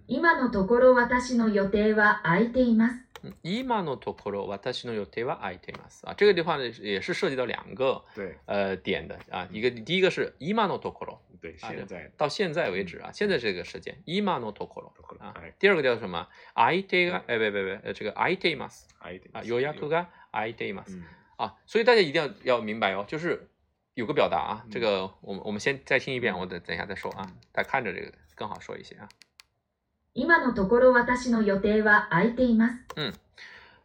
S3: 今のところ私の予定は空いています。今のところ私
S1: の予定は空いています。あ、这个的话也是涉及到两
S2: 个
S1: 呃点的啊，一个第一个是今のところ，
S2: 对，
S1: 现
S2: 在、
S1: 到
S2: 现
S1: 在为止啊，现在这个时间今のところ啊。第二个叫什么？空いてが哎，别别别，呃，这个空いています，
S2: 啊，予
S1: 約が空いています、嗯、啊，所以大家一定要要明白哦，就是有个表达啊，这个我们我们先再听一遍，我等等一下再说啊，大家看着这个更好说一些啊。
S3: 今のところ私の予定は空いています。
S1: 嗯，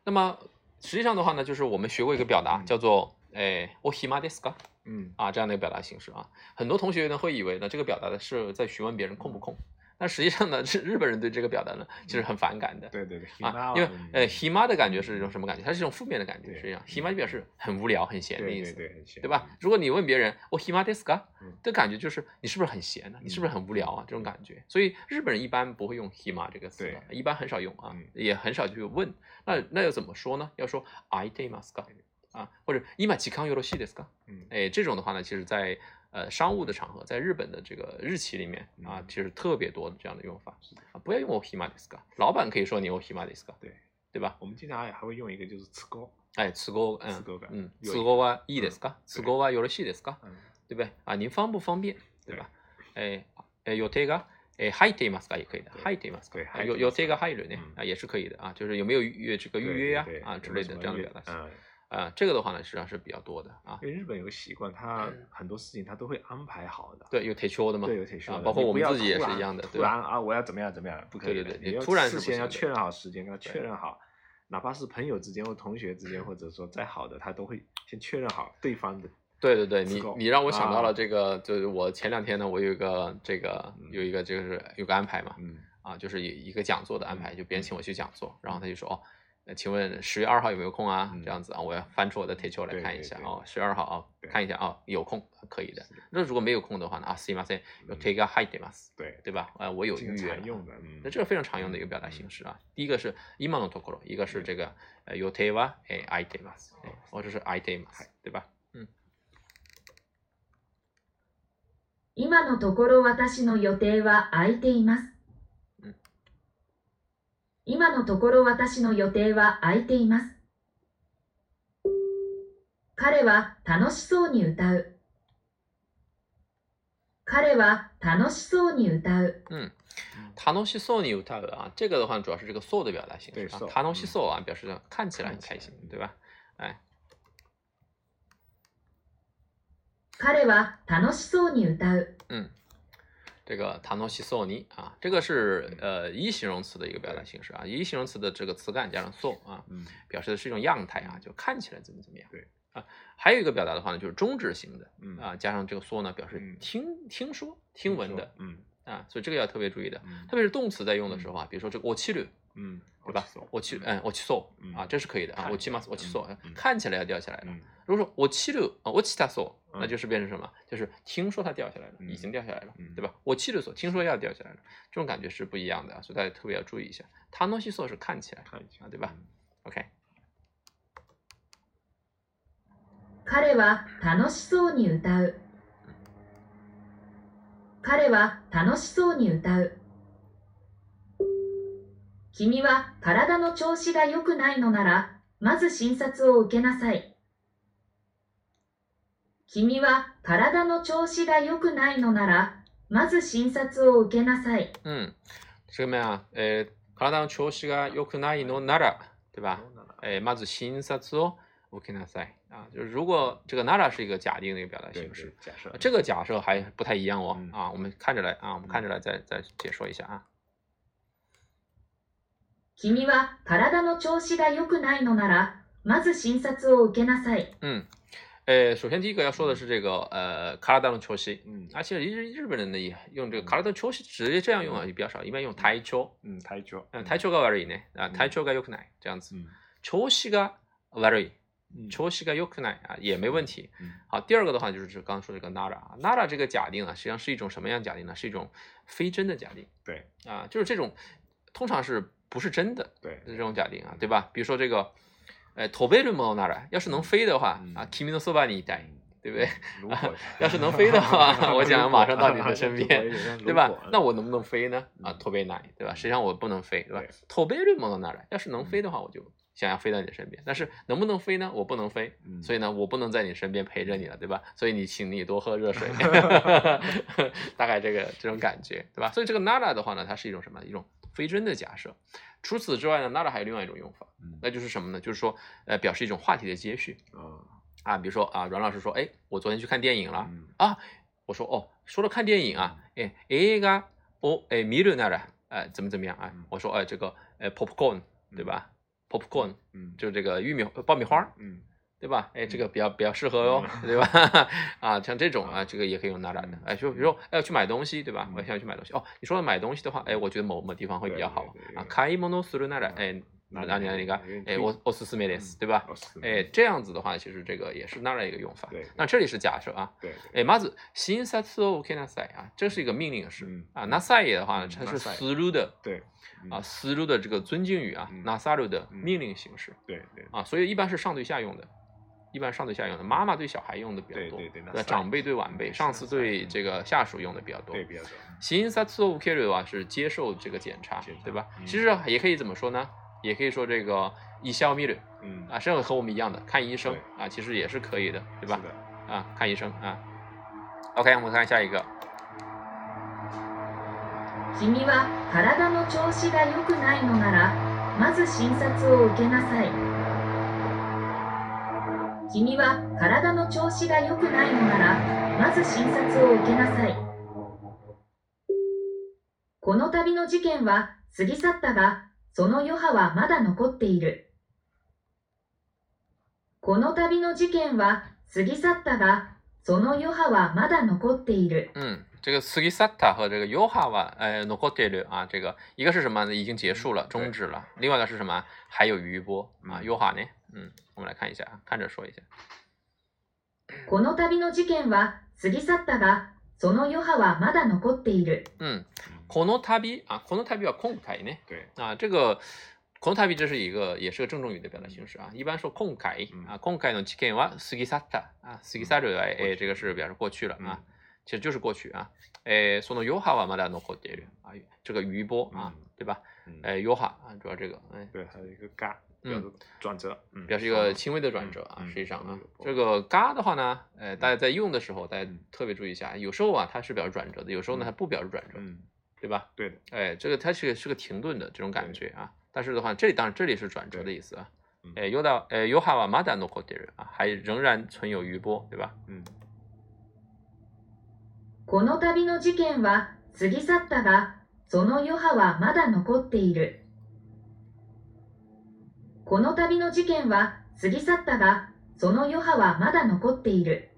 S1: 那么实际上的话呢，就是我们学过一个表达，叫做诶，お暇ですか？嗯，啊，这样的表达形式啊，很多同学呢会以为呢，这个表达的是在询问别人空不空。那实际上呢，是日本人对这个表达呢，其实很反感的。
S2: 对对对。啊，
S1: 因为呃，h m a 的感觉是一种什么感觉？它是一种负面的感觉，实际上。hima 就表示很无聊、很闲的意思，对吧？如果你问别人，我暇ですか？的感觉就是你是不是很闲呢？你是不是很无聊啊？这种感觉。所以日本人一般不会用 hima 这个词，
S2: 一
S1: 般很少用啊，也很少去问。那那要怎么说呢？要说，暇です k 啊，或者 s 吉康ヨロシですか？a 哎，这种的话呢，其实在。呃，商务的场合，在日本的这个日语里面啊，其实特别多的这样的用法啊，不要用“ o おひまですか”。老板可以说“你 o 您おひまですか”，
S2: 对
S1: 对吧？
S2: 我们经常也还会用一个就是“次哥”，哎，“次哥”，嗯，“次哥”的，嗯，“次哥
S1: はいいですか”，“次哥はよろしいですか”，对不对？啊，您方不方便，对吧？哎哎，予定が哎、はい、ていますか？也可以的，はい、ていますか？有有这个“はい”了呢，啊，也是可以的啊，就是有没有这个预约呀，啊之类的这样的表达。啊，这个的话呢，实际上是比较多的啊。
S2: 因为日本有个习惯，他很多事情他都会安排好的。
S1: 对，有 t a 提前的嘛？
S2: 对，有提
S1: 前的。
S2: 啊，
S1: 包括我们自己也是一样的，对。突
S2: 然啊，我要怎么样怎么样？
S1: 不
S2: 可以，
S1: 对对对，
S2: 你
S1: 要
S2: 事先要确认好时间，要确认好。哪怕是朋友之间或同学之间，或者说再好的，他都会先确认好对方的。
S1: 对对对，你你让我想到了这个，就是我前两天呢，我有一个这个有一个就是有个安排嘛，啊，就是一一个讲座的安排，就别人请我去讲座，然后他就说哦。那请问十月二号有没有空
S2: 啊？
S1: 这样子啊，我要翻出我的铁球来看一下哦。十月二号啊，看一下啊，有空可以的。那如果没有空
S2: 的
S1: 话呢？啊，すいません、予定が
S2: 空い
S1: てます。
S2: 对对
S1: 吧？呃，我有预约。
S2: 常用的，嗯。那
S1: 这个非常常用的一个表达形式啊。第一个是今のところ，一个是这个呃，予 a は空い e い a s 或者是
S3: i いていま对吧？嗯。今のところ私の予定は空いています。今のところ私の予定は空いています。彼は楽しそうに歌う。彼は楽しそうに歌う。う
S1: ん楽しそうに歌うあ、这个的话主要是这个 so
S2: 的
S1: 表
S3: 达形式
S1: 楽し
S2: そ
S3: う
S1: 啊，表示看起来很开心，对吧？哎。
S3: 彼は楽しそうに歌う。嗯。
S1: 这个塔诺西索尼啊，这个是呃一形容词的一个表达形式啊，一形容词的这个词干加上 so 啊，表示的是一种样态啊，就看起来怎么怎么样。
S2: 对
S1: 啊，还有一个表达的话呢，就是中止型的，啊加上这个 so 呢，表示听听说听闻的，
S2: 嗯
S1: 啊，所以这个要特别注意的，特别是动词在用的时候啊，比如说这个我去驴。嗯，对吧？我去
S2: 嗯
S1: 我去 so 啊，这是可以的啊，我去嘛我去 so 看起来要掉起来了。如果说我去驴，啊我去它 so。那就是变成什么？就是听说它掉下来了，已经掉下来
S2: 了，
S1: 对吧？我气律所听说要掉下来了，这种感觉是不一样的，所以大家特别要注意一下。弹东西所是
S2: 看起
S1: 来，啊，对
S3: 吧？OK。彼は楽しそうに歌う。彼は楽しそうに歌う。君は体の調子が良くないのなら、まず診察を受けなさい。君は体の調子が良くないのなら、まず診察を受けなさい。
S1: うん。그러면 에、 体の調子が良くないのなら、对吧？诶、まず診察を受けなさい。啊，就是如果这个 nara 是一个假定的一个表达形式，假设
S2: 这个
S1: 假设
S3: 还不太一样哦。嗯、啊，我们看着来啊，我们看着来再再解说一下啊。君は体の調子が良くないのなら、まず診察を
S1: 受
S3: けなさい。嗯。
S1: 呃，首先第一个要说的是这个呃，カラダのチョシ，
S2: 嗯，而且
S1: 日日本人呢也用这个カラダのチョシ直接这样用啊也比较少，一般用台チョ，
S2: 嗯，台チョ，嗯，台チ
S1: ョが悪いね，啊，台チョが良くない，这样子，チョシが悪い，チョシが良くない啊也没问题。好，第二个的话就是刚刚说这个 Nara，Nara 这个假定啊，实际上是一种什么样假定呢？是一种非真的假定。
S2: 对，
S1: 啊，就是这种通常是不是真的，
S2: 对，
S1: 这种假定啊，对吧？比如说这个。哎，驼背绿梦到哪了？要是能飞的话啊，肯定能速把你带，对不对？要是能飞的话，我讲马上到你的身边，对吧？那我能不能飞呢？啊，驼背男，对吧？实际上我不能飞，对吧？驼背绿梦到哪了？要是能飞的话，我就想要飞到你身边。但是能不能飞呢？我不能飞，所以呢，我不能在你身边陪着你了，对吧？所以你，请你多喝热水。大概这个这种感觉，对吧？所以这个哪了的话呢，它是一种什么？一种非真的假设。除此之外呢，那了还有另外一种用法，那就是什么呢？就是说，呃，表示一种话题的接续啊啊，比如说啊，阮老师说，哎，我昨天去看电影了啊，我说哦，说了看电影啊，哎哎个，哦哎米了那了，哎怎么怎么样啊？我说哎这个，哎 popcorn 对吧？popcorn 嗯，就这个玉米爆米花嗯。对吧？哎，这个比较比较适合哟，对吧？啊，像这种啊，这个也可以用纳拉的。哎，就比如说，哎，去买东西，对吧？我想去买东西。哦，你说买东西的话，哎，我觉得某某地方会比较好啊。开モノスルナラ哎，ナナニが哎，我オススメです，对吧？哎，这样子的话，其实这个也是纳拉一个用法。那这里是假设啊。
S2: 对。哎，
S1: まず新さすのナサエ啊，这是一个命令式啊。ナサエ的话呢，它是スル
S2: 的。对。啊，
S1: スル的这个尊敬语啊，a r u 的命令形式。
S2: 对对。啊，
S1: 所以一般是上对下用的。一般上对下用的，妈妈对小孩用的比较多。对
S2: 对对。那
S1: 长辈对晚辈，上司对这个下属用的比较多。
S2: 对比较多。診
S1: 察を受けるは是接受这个
S2: 检查，
S1: 对吧？其实也可以怎么说呢？也可以说这个医療見る，嗯啊，这样和我们一样的看医生
S2: 啊，
S1: 其实也是可以的，对吧？啊，看医生啊。OK，我们
S3: 看下一个。君は体の調子が良くないのなら、まず診察を受けなさい。君は体の調子が良くないのなら、まず診察を受けなさい。この度の事件は過ぎ去ったが、その余波はまだ残っている。この度の事件は過ぎ去ったが、その余波はまだ残っている。
S1: ん这个 s u g i 和这个 y o h 呃 n o k o 啊，这个一个是什么？已经结束了，终止了。另外一个是什么？还有余波啊 y o 呢？嗯。我们来看一下啊，看着说一下。
S3: この旅の事件は過ぎ去ったが、その余波はまだ残っている。
S1: 嗯，この旅啊，この旅は空回呢。
S2: 对，
S1: 啊，这个この旅这是一个也是个郑重语的表达形式啊。一般说空改啊，空改の事件は過ぎ去った啊，過ぎ去る哎，这个是表示过去了啊，其实就是过去啊。哎、その余波はまだ残っている啊，这个余波啊，对吧？哎、余波啊，主要这个。
S2: 对，还有一个嘎。转折，嗯，
S1: 表示一个轻微的转折啊。实际上啊，这个“嘎”的话呢，哎，大家在用的时候，大家特别注意一下，有时候啊，它是表示转折的，有时候呢，它不表示转折，嗯，对吧？对，哎，这个它是是个停顿的这种感觉啊。但是的话，这里当然这里是转折的意思啊。哎，有的，哎，有哈瓦ま达诺って人啊，还仍然存有余波，对吧？嗯。この旅の事件は次々だが、その余波はまだ残っている。この度の事件は過ぎ去ったが、その余波はまだ残っている。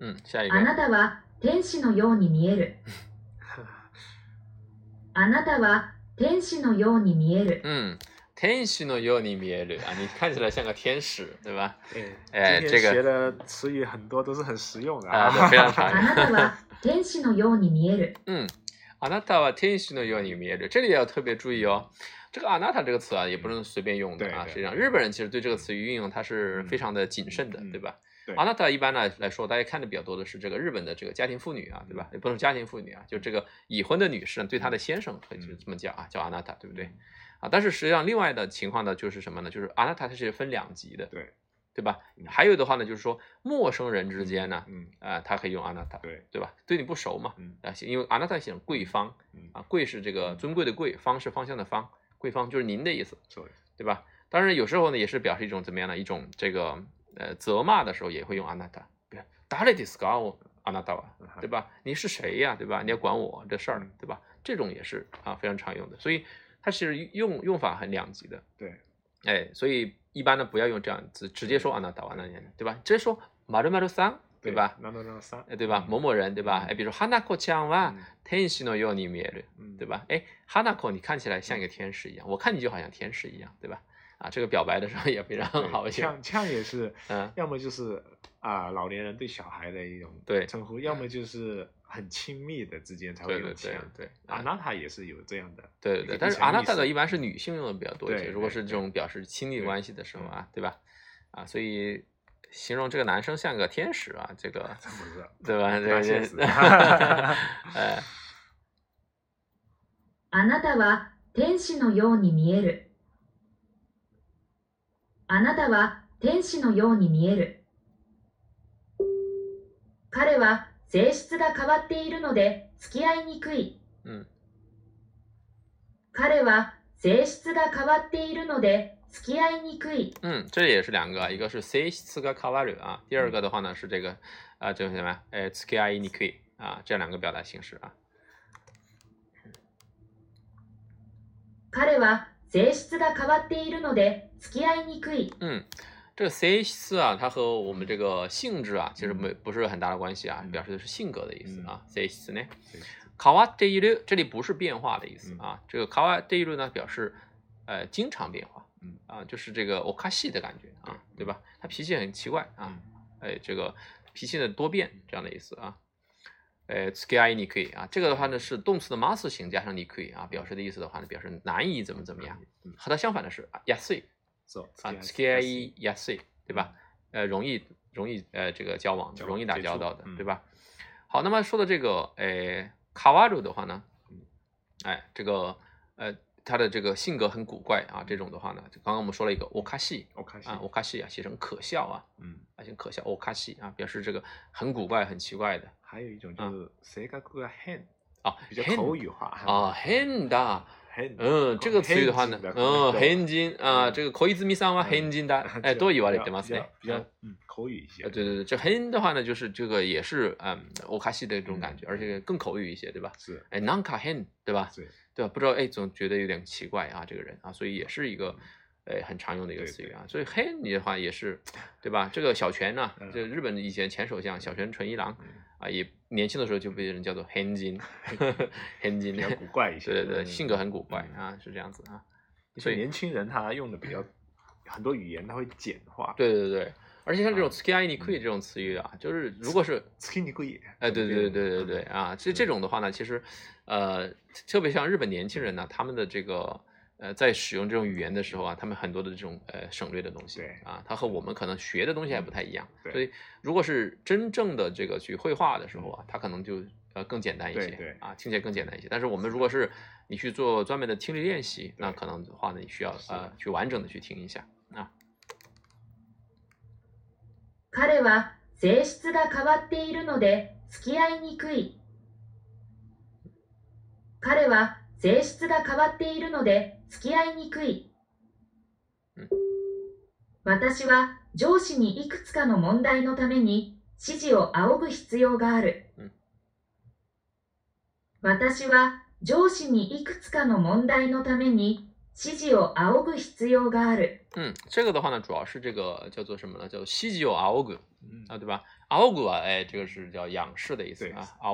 S1: うん、あなたは天使のように見える。あなたは天使のように見える。うん。天使のように見える啊，你看起来像个天使，
S2: 对
S1: 吧？哎，这个
S2: 学的词语很多都
S1: 是很
S2: 实用的啊，
S1: 非常常用。あなたは天使のように見える。嗯。阿娜塔吧，天性的要你名字，这里要特别注意哦。这个阿娜塔这个词啊，也不能随便用的
S2: 啊。实际上，
S1: 日本人其实对这个词语运用，它是非常的谨慎的，对吧？阿
S2: 娜
S1: 塔一般呢来说，大家看的比较多的是这个日本的这个家庭妇女啊，对吧？也不能家庭妇女啊，就这个已婚的女士对她的先生可以这么叫啊，叫阿娜塔，对不对？啊，但是实际上另外的情况呢，就是什么呢？就是阿娜塔它是分两级的，
S2: 对。
S1: 对吧？还有的话呢，就是说陌生人之间呢，
S2: 嗯
S1: 啊，他可以用アナタ，对
S2: 对
S1: 吧？对你不熟嘛，啊，因为アナタ写贵方，啊贵是这个尊贵的贵，方是方向的方，贵方就是您的意思，对吧？当然有时候呢，也是表示一种怎么样的一种这个呃责骂的时候也会用アナタ，ダレディスカウアナタ吧，对吧？你是谁呀，对吧？你要管我这事儿对吧？这种也是啊非常常用的，所以它是用用法很两级的，
S2: 对。
S1: 哎，所以一般呢不要用这样子直接说啊，那打完了对吧？直接说马鲁马鲁桑
S2: 对
S1: 吧？
S2: 南多南桑
S1: 对吧？某某人对吧？哎，比如说 hana ko chiang wa ten s i no yo n m i 对吧？哎，hana ko 你看起来像一个天使一样，我看你就好像天使一样对吧？啊，这个表白的时候也非常好一些。
S2: 呛也是，嗯，要么就是啊，老年人对小孩的一种对称呼，要么就是。很亲密的之间才会用起
S1: 对，
S2: 安娜塔也是有这样的，对
S1: 对对，但是安娜塔的一般是女性用的比较多一些，如果是这种表示亲密关系的时候啊，对吧？啊，所以形容这个男生像个天使啊，这个，对吧？这个 あなたは天使のように見える。あなたは天使のように見える。彼は性質が変わっているので付き合いにくい、うん、彼は性質が変わっているので付き合いにくい。嗯，这也是两个，一个是性質が変わる啊，第二个的话呢是这个啊、什么？付き合いにくい啊，这两个表达形式啊。彼は性質が変わっているので付き合いにくい。ん。这个 C 四啊，它和我们这个性质啊，其实没不是很大的关系啊，表示的是性格的意思啊。C 四呢，卡哇这一路，这里不是变化的意思啊。这个卡哇这一路呢，表示呃经常变化，啊，就是这个我卡西的感觉啊，对吧？他脾气很奇怪啊，哎，这个脾气的多变这样的意思啊。哎 s k y i 你可以啊，这个的话呢是动词的 masu 型加上你可以啊，表示的意思的话呢，表示难以怎么怎么样。和它相反的是 yasui。so,
S2: 啊，skie
S1: yac，对吧？呃，容易容易呃，这个交往容易打交道的，对吧？好，那么说的这个诶卡瓦鲁的话呢，哎，这个呃，他的这个性格很古怪啊。这种的话呢，就刚刚我们说了一个おかし，おかし啊，おかし啊，写成可笑啊，
S2: 嗯，
S1: 啊写成可笑，おかし啊，表示这个很古怪、很奇怪的。
S2: 还有一种就是性格が変，
S1: 啊，比
S2: 较口语化
S1: 啊，変だ。嗯，这个词
S2: 语的
S1: 话呢，嗯，很人啊，这个小泉さんは変人だ，哎，都言われ
S2: て比较，嗯，口语一些。啊，
S1: 对对对，这変的话呢，就是这个也是嗯，欧卡西的一种感觉，而且更口语一些，对吧？
S2: 是。
S1: 哎，なんか変，对吧？对，
S2: 对
S1: 吧？不知道，哎，总觉得有点奇怪啊，这个人啊，所以也是一个，哎，很常用的一个词语啊。所以変你的话也是，对吧？这个小泉呢，就日本以前前首相小泉纯一郎。啊，也年轻的时候就被人叫做 henjin，henjin，
S2: 比较古怪一些。
S1: 对对
S2: 对，
S1: 性格很古怪啊，是这样子啊。
S2: 所以年轻人他用的比较很多语言，他会简化。
S1: 对对对，而且像这种 skyaniqui 这种词语啊，就是如果是
S2: skyaniqui，
S1: 哎，对对对对对对啊，所以这种的话呢，其实呃，特别像日本年轻人呢，他们的这个。呃，在使用这种语言的时候啊，他们很多的这种呃省略的东西，啊，它和我们可能学的东西还不太一样。所以，如果是真正的这个去绘画的时候啊，它可能就呃更简单一些，啊，听起来更简单一些。但是，我们如果是你去做专
S2: 门的听力练习，那可能话呢，你需要呃去完整的去听一下啊。
S1: ているので付き合いにくい。彼话，性わっているので。付き合いにくい。私は上司にいくつかの問題のために指示を仰ぐ必要がある。私は上司にいくつかの問題のために指示を仰ぐ必要がある。嗯，这个的话呢，主要是这个叫做什么呢？叫做指示を仰ぐ、啊，对吧？仰ぐは哎，这个是叫仰视的意思啊。呢
S2: 啊，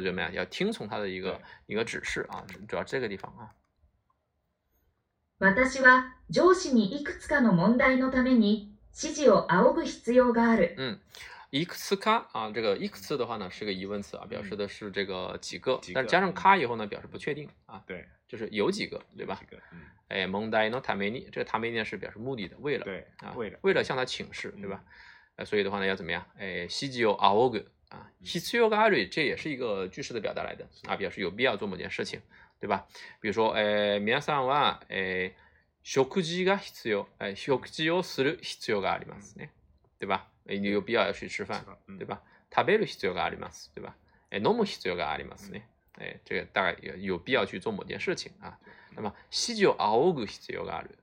S1: 怎么样？要听从他的一个一个指示啊，主要这个地方啊。私は上司にいくつかの問題のために指示を仰ぐ必要がある。嗯，いくつか啊，这个“いくつ的话呢，是个疑问词啊，表示的是这个几个，但是加上“カ”以后呢，表示不确定啊。对，就是有几个，对吧？哎，蒙題のために这个“ためには”是
S2: 表示目
S1: 的的，为了啊，为了为了向他请示，对吧？所以的话呢，要怎么样？哎，指示を仰ぐ啊，指示を仰ぐ这也是一个句式的表达来的啊，表示有必要做某件事情。对吧？比如说、え皆さんは、え食事が必要、え食事をする必要がありますね。对
S2: 吧？
S1: 有必要要去吃饭，对
S2: 吧？
S1: 食べる必要があります，对吧？え飲む必要がありますね。え、这个大概有有必要去做某件事情啊。那么西九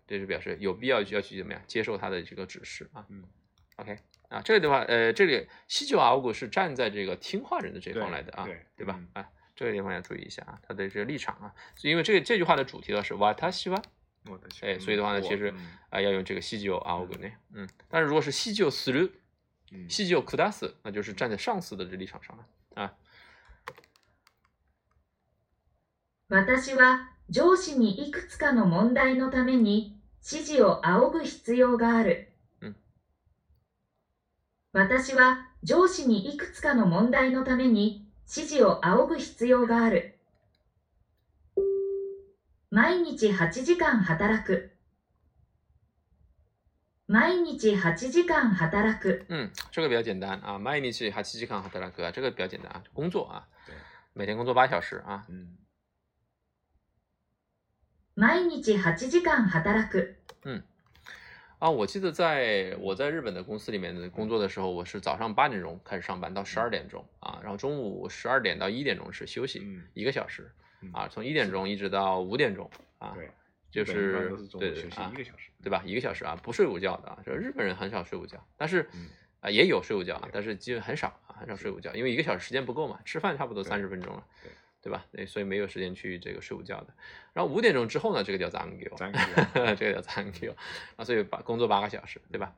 S1: 这表示有必要要去怎么样接受他的这个指示啊。o k 啊，这里的话，呃，这里西九是站在这个听话人的这方来的啊，对吧？啊、这个地方要注意一下啊，他的这个立场啊，因为这个这句话的主题呢是わたしは，
S2: 哎，
S1: 所以的话呢，其实啊，要用这个指示をあおぐ嗯，但是如果是指示する、指示をくだ那就是站在上司的这立场上了啊。私は上司にいくつかの問題のために指示を仰ぐ必要がある。私は上司にいくつかの問題のために。指示を仰ぐ必要がある。毎日8時間働く。毎日8時間働く。嗯，这个比较简单啊，毎日8時間働く这个比较简单工作啊，每天工作八小时啊。毎日8時間働く。ん。啊，我记得在我在日本的公司里面工作的时候，我是早上八点钟开始上班，到十二点钟啊，然后中午十二点到一点钟是休息，一个小时啊，从一点钟一直到五点钟
S2: 啊，对，就
S1: 是对对啊，
S2: 一个小时，
S1: 对
S2: 吧？一个
S1: 小
S2: 时
S1: 啊，不睡午觉的啊，就日本人很少睡午觉，但是啊也有睡午觉，但是基本很少啊，很少睡午觉，因为一个小时时间不够嘛，吃饭差不多三十分钟了。对吧？所以没有时间去这个睡午觉的。然后五点钟之后呢，这个叫 thank you，这个叫 thank you 啊。所以八工作八个小时，对吧？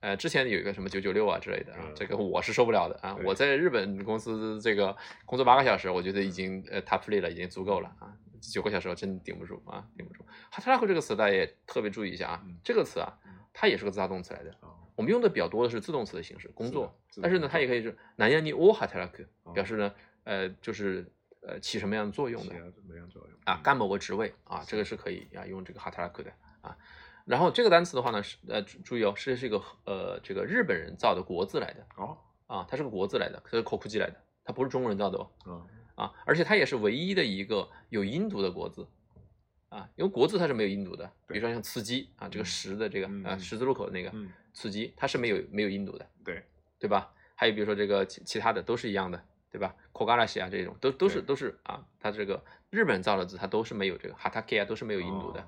S1: 呃，之前有一个什么九九六啊之类的啊，这个我是受不了的啊。我在日本公司这个工作八个小时，我觉得已经呃 t o p 了，已经足够了啊。九个小时我真顶不住啊，顶不住。h a t a r a 这个词大家也特别注意一下啊，这个词啊，它也是个自动词来的。我们用的比较多的是自动词
S2: 的
S1: 形式，工
S2: 作。
S1: 但是呢，它也可以是南亚尼欧 h a t r a k u 表示呢，呃，就是。呃，起什么样的作用的？起什
S2: 么样作用？
S1: 啊，干某个职位啊，这个是可以啊，用这个 hataraku 的啊。然后这个单词的话呢，是呃注意哦，是是一个呃这个日本人造的国字来的哦啊，它是个国字来的，它是口 o k j 来的，它不是中国人造的哦
S2: 啊，
S1: 而且它也是唯一的一个有音读的国字啊，因为国字它是没有音读的，比如说像刺激啊，这个十的这个啊十字路口的那个刺
S2: 激，
S1: 它是没有没有音读的，
S2: 对
S1: 对吧？还有比如说这个其其他的都是一样的。对吧？Kogalashi 啊，这种都都是都是啊，它这个日本造的字，它都是没有这个 Hatake 啊，都是没有音读的。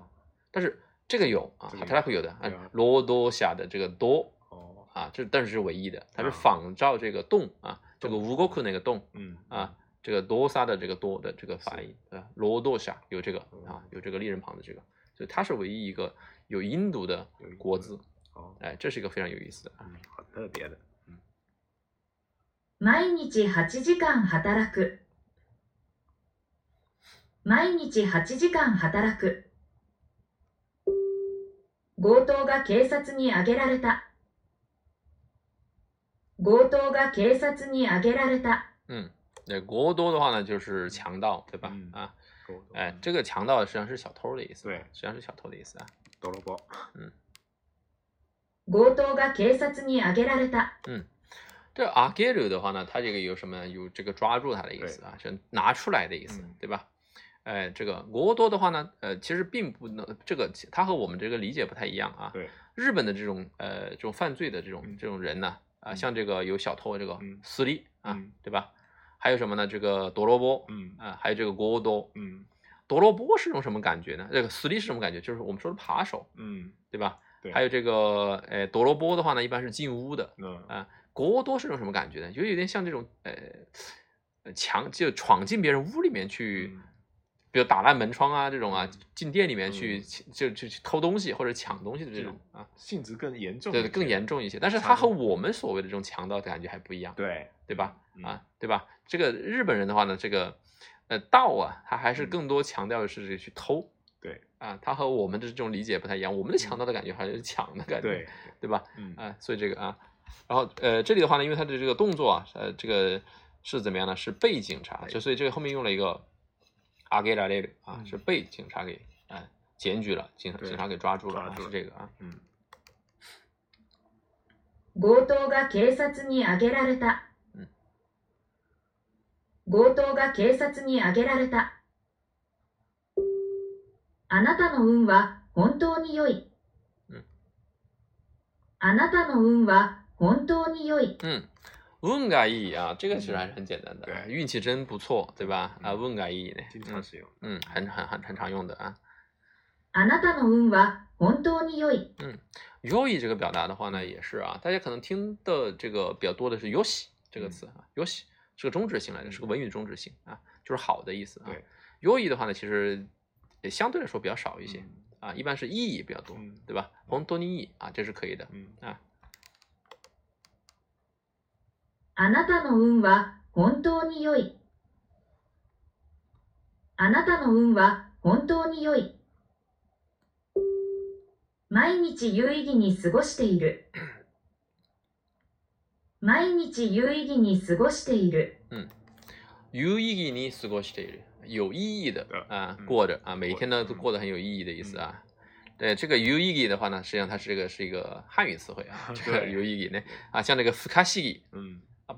S1: 但是这个有啊，Hatake 有的，
S2: 啊，
S1: 罗多峡的这个多啊，这但是是唯一的，它是仿照这个洞啊，这个乌龟谷那个洞，
S2: 嗯
S1: 啊，这个多萨的这个多的这个发音啊，罗多峡有这个啊，有这个立人旁的这个，所以它是唯一一个有音读的国字。哦，
S2: 哎，
S1: 这是一个非常有意思的，
S2: 嗯，很特别的。毎日8時間働く毎日8時間働く
S1: 強盗が警察に挙げられた強盗が警察にあげられた。嗯，那国多的话呢，就是强盗，对吧？
S2: 嗯、
S1: 啊，哎，这个强盗实际上是小偷的意思，
S2: 对，
S1: 实际上是小偷的意思啊。多
S2: 萝卜。
S1: 嗯。強盗が警察に挙げられた。嗯。这阿盖鲁的话呢，他这个有什么有这个抓住他的意思啊？就拿出来的意思，对吧？哎，这个国多的话呢，呃，其实并不能，这个他和我们这个理解不太一样啊。
S2: 对，
S1: 日本的这种呃这种犯罪的这种这种人呢，啊，像这个有小偷这个私利啊，对吧？还有什么呢？这个多罗
S2: 波，嗯
S1: 啊，还有这个国
S2: 多，嗯，
S1: 多罗波是种什么感觉呢？这个私利是什么感觉？就是我们说的扒手，嗯，对吧？
S2: 对，
S1: 还有这个哎多罗波的话呢，一般是进屋的，
S2: 嗯啊。
S1: 国多是种什么感觉呢？就有点像这种呃，强就闯进别人屋里面去，比如打烂门窗啊这种啊，进店里面
S2: 去
S1: 就就去偷东西或者抢东西的这种啊，
S2: 性质更严重，对
S1: 更严重一些。但是它和我们所谓的这种强盗的感觉还不一样，对
S2: 对
S1: 吧？啊对吧？这个日本人的话呢，这个呃盗啊，他还是更多强调的是去偷，
S2: 对
S1: 啊，他和我们的这种理解不太一样。我们的强盗的感觉好像是抢的感觉，
S2: 对对
S1: 吧？嗯啊，所以这个啊。然后，呃，这里的话呢，因为他的这个动作啊，呃，这个是怎么样呢？是被警察，就所以这个后面用了一个あげられた啊，是被警察给哎检举了，警警察给
S2: 抓
S1: 住了，
S2: 是
S1: 这个啊。嗯。強盗が警察にあげられた。強盗が警察にあげられた。あなたの運は本当に良い。あなたの運は。本当に良い。嗯，運が意い啊，这个其实还是很简单的。对，运气真不错，对吧？啊，運が意い呢？经常使用。嗯，很很很很常用的啊。あなたの運は本当に良い。嗯，良い这个表达的话呢，也是啊，大家可能听的这个比较多的是良い这个词啊，良い是个中止性来的，是个文语中止性啊，就是好的意思啊。对，
S2: 良
S1: い的话呢，其实也相对来说比较少一些啊，一般是意义比较多，对吧？本当に良い啊，这是可以的。嗯啊。あなたの運は本当に良い。あなたの運は本当に良い。毎日有意義に過ごしている。毎日有意義に過ごしている。有意義に過ごしている。有意義的啊，过着啊，每天呢都过得很有意义的意思啊。对这个有意义的话呢，实际上它是这个是一个汉语词汇啊。这个有意义呢啊，像这个斯卡西，嗯，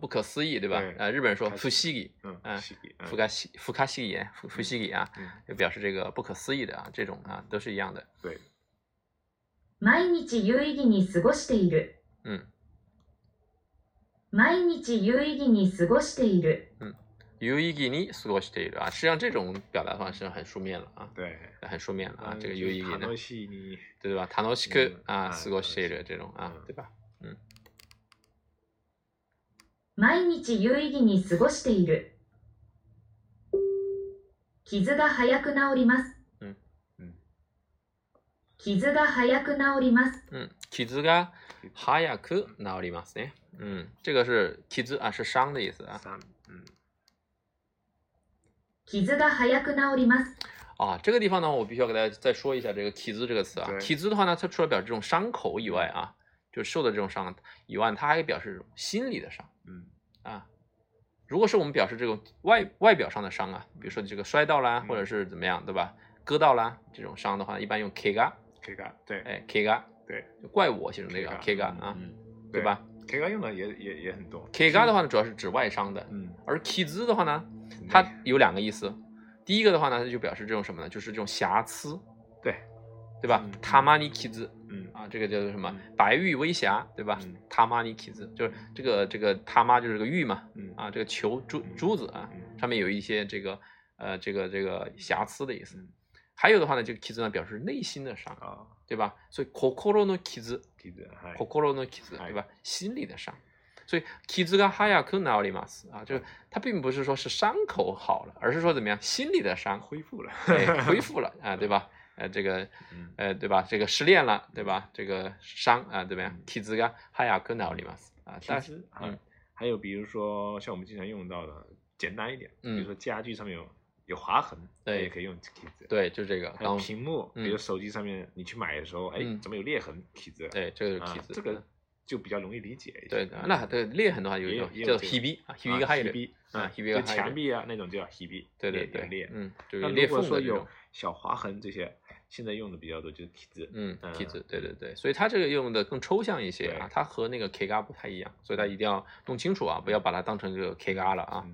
S1: 不可思议，对吧？呃，日本人说不可思嗯，福卡西福卡西里，福西里啊，就表示这个不可思议的啊，这种啊，都是一样的。
S2: 毎日有意義に過ごしている。嗯。
S1: 毎日有意義に過ごしている。嗯，有意義に過ごしている啊，实际上这种表达方式很书面了啊。对，很书面了啊，这个有意義的，对吧？楽しい啊，過ごしている这种啊，对吧？嗯。毎日有意義に過ごしている傷が早く治ります、うんうん、傷が早く治ります、うん、傷が早く治りますねん。这个是傷啊是伤的意
S2: 思啊傷
S1: が早く治ります啊，这个地方呢，我必须要给大家再说一下这个 k i 这个词啊。kiz 的话呢，它除了表示这种伤口以外啊，就受的这种伤以外，它还表示心理的伤。嗯啊，如果是我们表示这种外外表上的伤啊，比如说你这个摔到啦，或者是怎么样，对吧？割到啦这种伤的话，一般用 kga，kga 对，哎 kga
S2: 对，就
S1: 怪我形容这个 kga 啊，对吧
S2: ？kga 用的也也也很多。
S1: kga 的话呢，主要是指外伤的。
S2: 嗯，
S1: 而 kiz 的话呢，它有两个意思。第一个的话呢，它就表示这种什么呢？就是这种瑕疵，对
S2: 对
S1: 吧？t a m a n i kiz。
S2: 嗯
S1: 啊，这个叫做什么白玉微瑕，对吧？他妈尼起子就是这个这个他妈就是个玉嘛，嗯啊，这个球珠珠子啊，上面有一些这个呃这个这个瑕疵的意思。还有的话呢，这个奇子呢表示内心的伤，对吧？所以 kokoro no kizu，kokoro no kizu，对吧？心里的伤。所以 kizu ga haya kun a r i m a s 啊，就是它并不是说是伤口好了，而是说怎么样心理的伤
S2: 恢复了，
S1: 恢复了 啊，对吧？呃，这个，呃，对吧？这个失恋了，对吧？这个伤啊，怎么样？体子
S2: 啊，
S1: 哈雅克那里嘛，啊，但
S2: 是，嗯，还有比如说像我们经常用到的，简单一点，
S1: 比
S2: 如说家具上面有有划痕，
S1: 对，
S2: 也可以用体子。
S1: 对，就这个。还有
S2: 屏
S1: 幕，
S2: 比如手机上面，你去买的时候，哎，怎么有裂痕？体子。
S1: 对，这
S2: 个体子，这个。就比较容易理解一
S1: 些。对那
S2: 这
S1: 裂话，
S2: 有一
S1: 种叫叫 HB
S2: 啊
S1: ，HB 还
S2: 有
S1: HB 啊，就
S2: 墙
S1: 壁
S2: 啊那种叫 HB。
S1: 对对对，裂，嗯，就裂缝的有
S2: 小划痕这些，现在用的比较多就是 T 字，嗯，t 字，
S1: 对对对，所以它这个用的更抽象一些啊，它和那个 K R 不太一样，所以大家一定要弄清楚啊，不要把它当成这个 K R 了啊。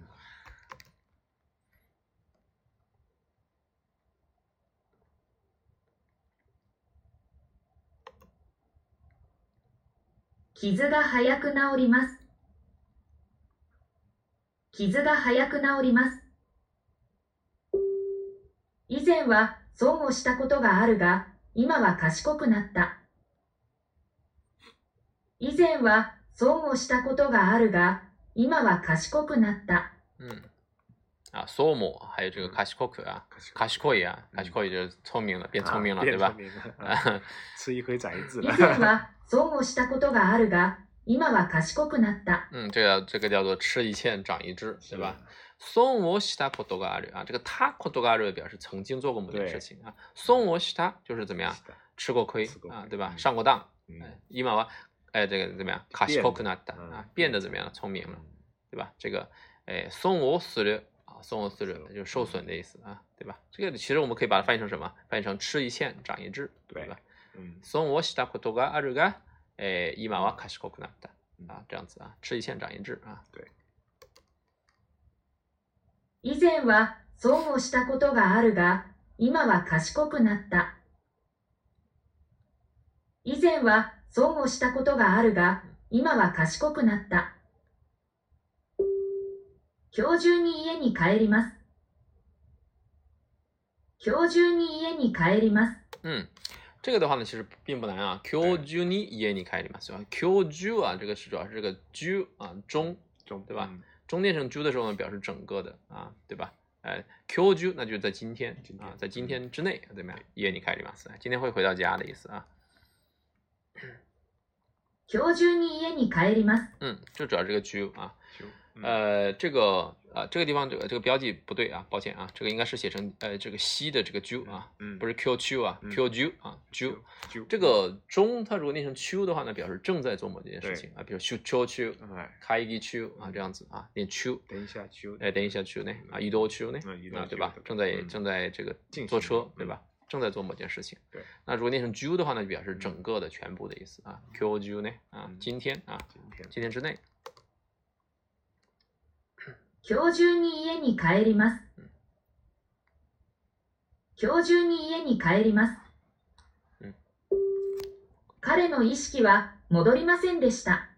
S2: 傷が早く治ります。傷が
S1: 早く治ります。以前は損をしたことがあるが、今は賢くなった。以前は損をしたことがあるが、今は賢くなった。うん啊索姆，还有这个卡西库克啊，卡西可也啊，卡西可也就是聪明了，变聪明了，对吧？吃一亏长一智了。
S2: 嗯，这个
S1: 这个
S2: 叫
S1: 做吃
S2: 一堑长一智，
S1: 对吧？so 西塔 s 多 i 阿 a 啊，这个塔 a 多 o 阿 o 表示曾经做过某件事情啊，so 西 o 就是怎么样吃过亏啊，对吧？上过当，伊玛は哎这个怎么样，卡西可克なっ啊，变得怎么样聪明了，对吧？这个哎，so mo 损失者就受损的意思啊，对吧？这个其实我们可以把它翻译成什么？翻译成吃一堑长一智，对吧？嗯，損をしたことがあるが、え今は賢くなった。啊，这样子啊，吃一堑长一智啊。
S2: 对。以前は損をしたことがあるが、今は賢くなった。以前は損をしたこ
S1: とがあるが、今は賢くなった。今日中に家に帰ります。今日中に家に帰ります。嗯，这个的话呢，其实并不难啊。今日中に家に帰ります。今日中啊，这个是主要是这个中啊中中对
S2: 吧？嗯、
S1: 中念成中的时候呢，表示整个的啊，对吧？哎，今日中那就是在今天啊，在
S2: 今天
S1: 之内怎么样？家に帰ります。今天会回到家的意思啊。今日中に家に帰ります。嗯，就主要这个中啊。呃，这个呃，这个地方这这个标记不对啊，抱歉啊，这个应该是写成呃这个西的这个 ju 啊，嗯，不是 q q j u 啊，qoju 啊
S2: ju，
S1: 这个中它如果念成
S2: ju
S1: 的话呢，表示正在做某件事情啊，比如 q o o u 开一个 ju 啊这样子啊，念 ju。
S2: 等一下 ju，哎
S1: 等一下 ju 呢啊一度
S2: ju
S1: 呢
S2: 啊
S1: 对吧？正在正在这个坐车对吧？正在做某件事情。
S2: 对，
S1: 那如果念成 ju 的话呢，就表示整个的全部的意思啊，qoju 呢啊今天啊今天之内。今日中に家に帰ります。今日中に家に帰ります。彼の意識は戻りませんでした。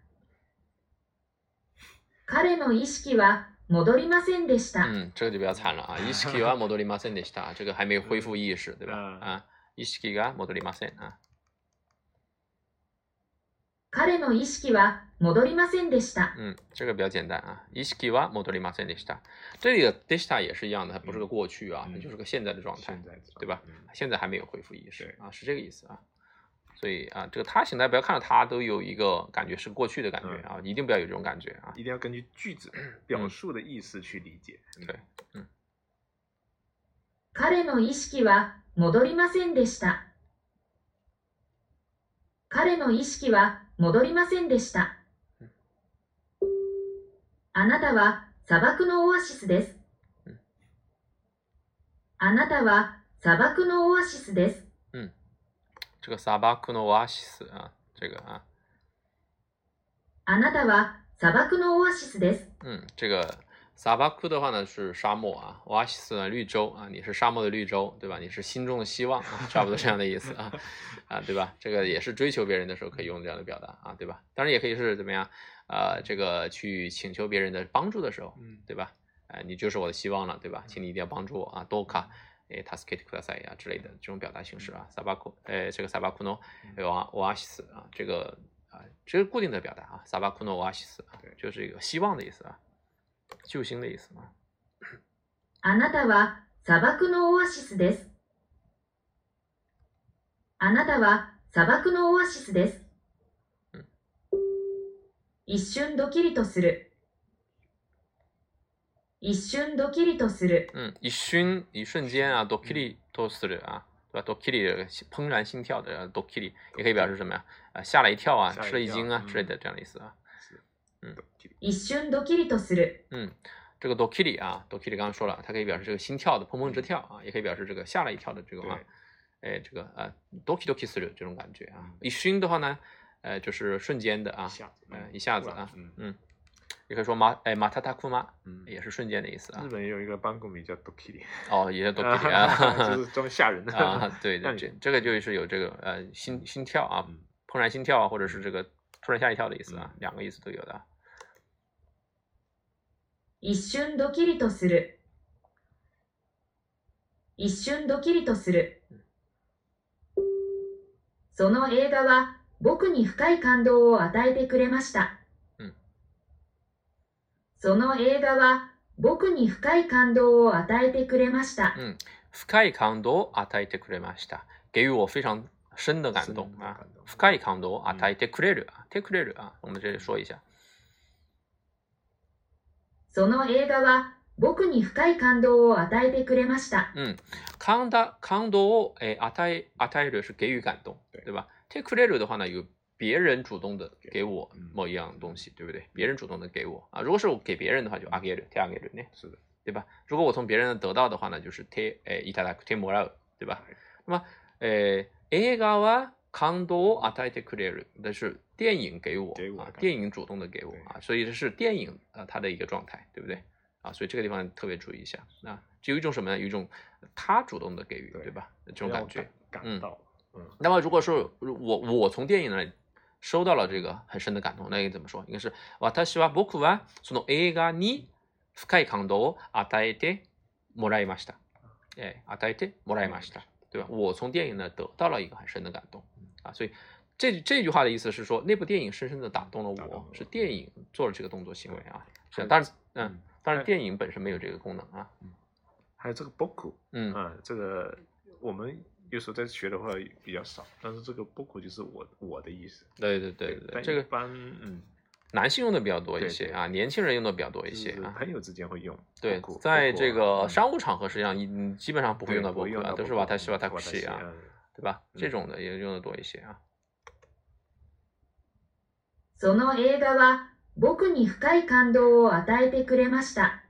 S1: 彼の意識は戻りませんでした。嗯，这就比较惨了啊！意識は戻りませんでした，这个还没恢复意识，对吧？啊，意識が戻りません啊。彼の意識は戻りませんでした。嗯，这个比较简单啊。意識は戻りませんでした。这里的 d 也是一样的，它不是个过去
S2: 啊，
S1: 它就是个现在的状态，对吧？现在还没有恢复意识啊，是这个意思啊。所以啊，这个他现在不要看到他都有一个感觉是过去的感觉啊，一定不要有这种感觉
S2: 啊，一定要根据句子表述的意思去理
S1: 解。对，嗯。彼の意識は戻りませんでした。彼の意識は戻りませんでした。あなたは砂漠のオアシスです。嗯。あなたは砂漠のオアシスです。嗯。这个砂漠のオアシス啊，这个啊。あなたは砂漠のオアシスです。嗯，这个砂漠的话呢是沙漠啊，オアシス呢绿洲啊，你是沙漠的绿洲，对吧？你是心中的希望啊，差不多这样的意思啊，啊对吧？这个也是追求别人的时候可以用这样的表达啊，对吧？当然也可以是怎么样？呃，这个去请求别人的帮助的时候，嗯，对吧？哎，你就是我的希望了，对吧？请你一定要帮助我啊多卡，k a 哎，tasuke kusai 啊之类的这种表达形式啊 s a a b a k 这个 saabakuno，哎，wa o a s 啊，这个啊，这是固定的表达啊，saabakuno o a s 啊，
S2: 对，
S1: 就是一个希望的意思啊，救星的意思啊。あなたは砂漠のオアシスです。あなたは砂漠のオアシスです。一瞬ドキリとする。一瞬ドキリとする。嗯，一瞬一瞬间啊，ドキリとする啊，对吧？どきり，怦然心跳的どきり，也可以表示什么呀？啊，吓了一跳啊，吃了一惊啊之类的这样意思啊。
S2: 嗯。一
S1: 瞬ドキリとする。嗯，这个どきり啊，どきり刚刚说了，它可以表示这个心跳的砰砰直跳啊，也可以表示这个吓了一跳的这个啊，哎，这个啊，どきどきする这种感觉啊。一瞬的话呢？哎，就是瞬间的
S2: 啊，
S1: 嗯，一下子啊，嗯，也可以说马哎马塔塔库吗？嗯，
S2: 也
S1: 是瞬间的意
S2: 思
S1: 啊。日
S2: 本也有一个班 a n 名叫 do k i
S1: 哦，也叫 do k i 啊，
S2: 就是专门吓人的
S1: 啊。对 对，这这个就是有这个呃心心跳啊，怦然心跳啊，或者是这个突然吓一跳的意思啊，两个意思都有的。一瞬どきりとする。一瞬どきりとする。その映画は。僕に深い感動を与えてくれました、うん、その映画は僕に深い感動を与えてくれました、うん、深い感動を与えてくれました给予我非常深的感动啊，深い感動を与えてくれるてくれる啊，我们这里说一下。その映画は僕に深い感動を与えてくれました。嗯，感動感動を、え与え与える是给予感动，对吧？take credit 的话呢，有别人主动的给我某一样东西，对不对？别人主动的给我啊，如果是我给别人的话，就 a r g e t a k e a r g e n
S2: 是的，
S1: 对吧？如果我从别人得到的话呢，就是 take，诶 i t a t a k e m o r e out，对吧？那么，诶，egawa kando atai take c r d i t 那是电影给我啊，电影主动的给我啊，所以这是电影啊，它的一个状态，对不对？啊，所以这个地方特别注意一下。那就有一种什么呢？有一种他主动的给予，
S2: 对
S1: 吧？这种感觉，
S2: 感
S1: 嗯。那么，如果说我我从电影里收到了这个很深的感动，那应该怎么说？应该是哇，他喜欢博古啊，送到埃嘎尼膝盖抗刀，啊，带一点，摸了一下，哎，啊，带一点，摸了一下，对吧？我从电影呢得到了一个很深的感动啊，所以这这句话的意思是说，那部电影深深的打动了我，是电影做了这个动
S2: 作行为啊，是，但是，嗯，但是电影本身没有这个功能
S1: 啊，还有这个博古，
S2: 嗯啊，这个我们。有时候在学的话比较少，但是这个波普就是我我的意思。对
S1: 对对对，这个
S2: 一嗯，
S1: 男性用的比较多一些
S2: 啊，
S1: 年轻人用的比较多一些
S2: 啊。朋友之间会用。
S1: 对，在这个商务场合实际上你基本上不会用到波普啊，都是瓦太西瓦太西啊，对吧？这种的也用的多一些啊。その映画は僕に深い感動を与えてくれました。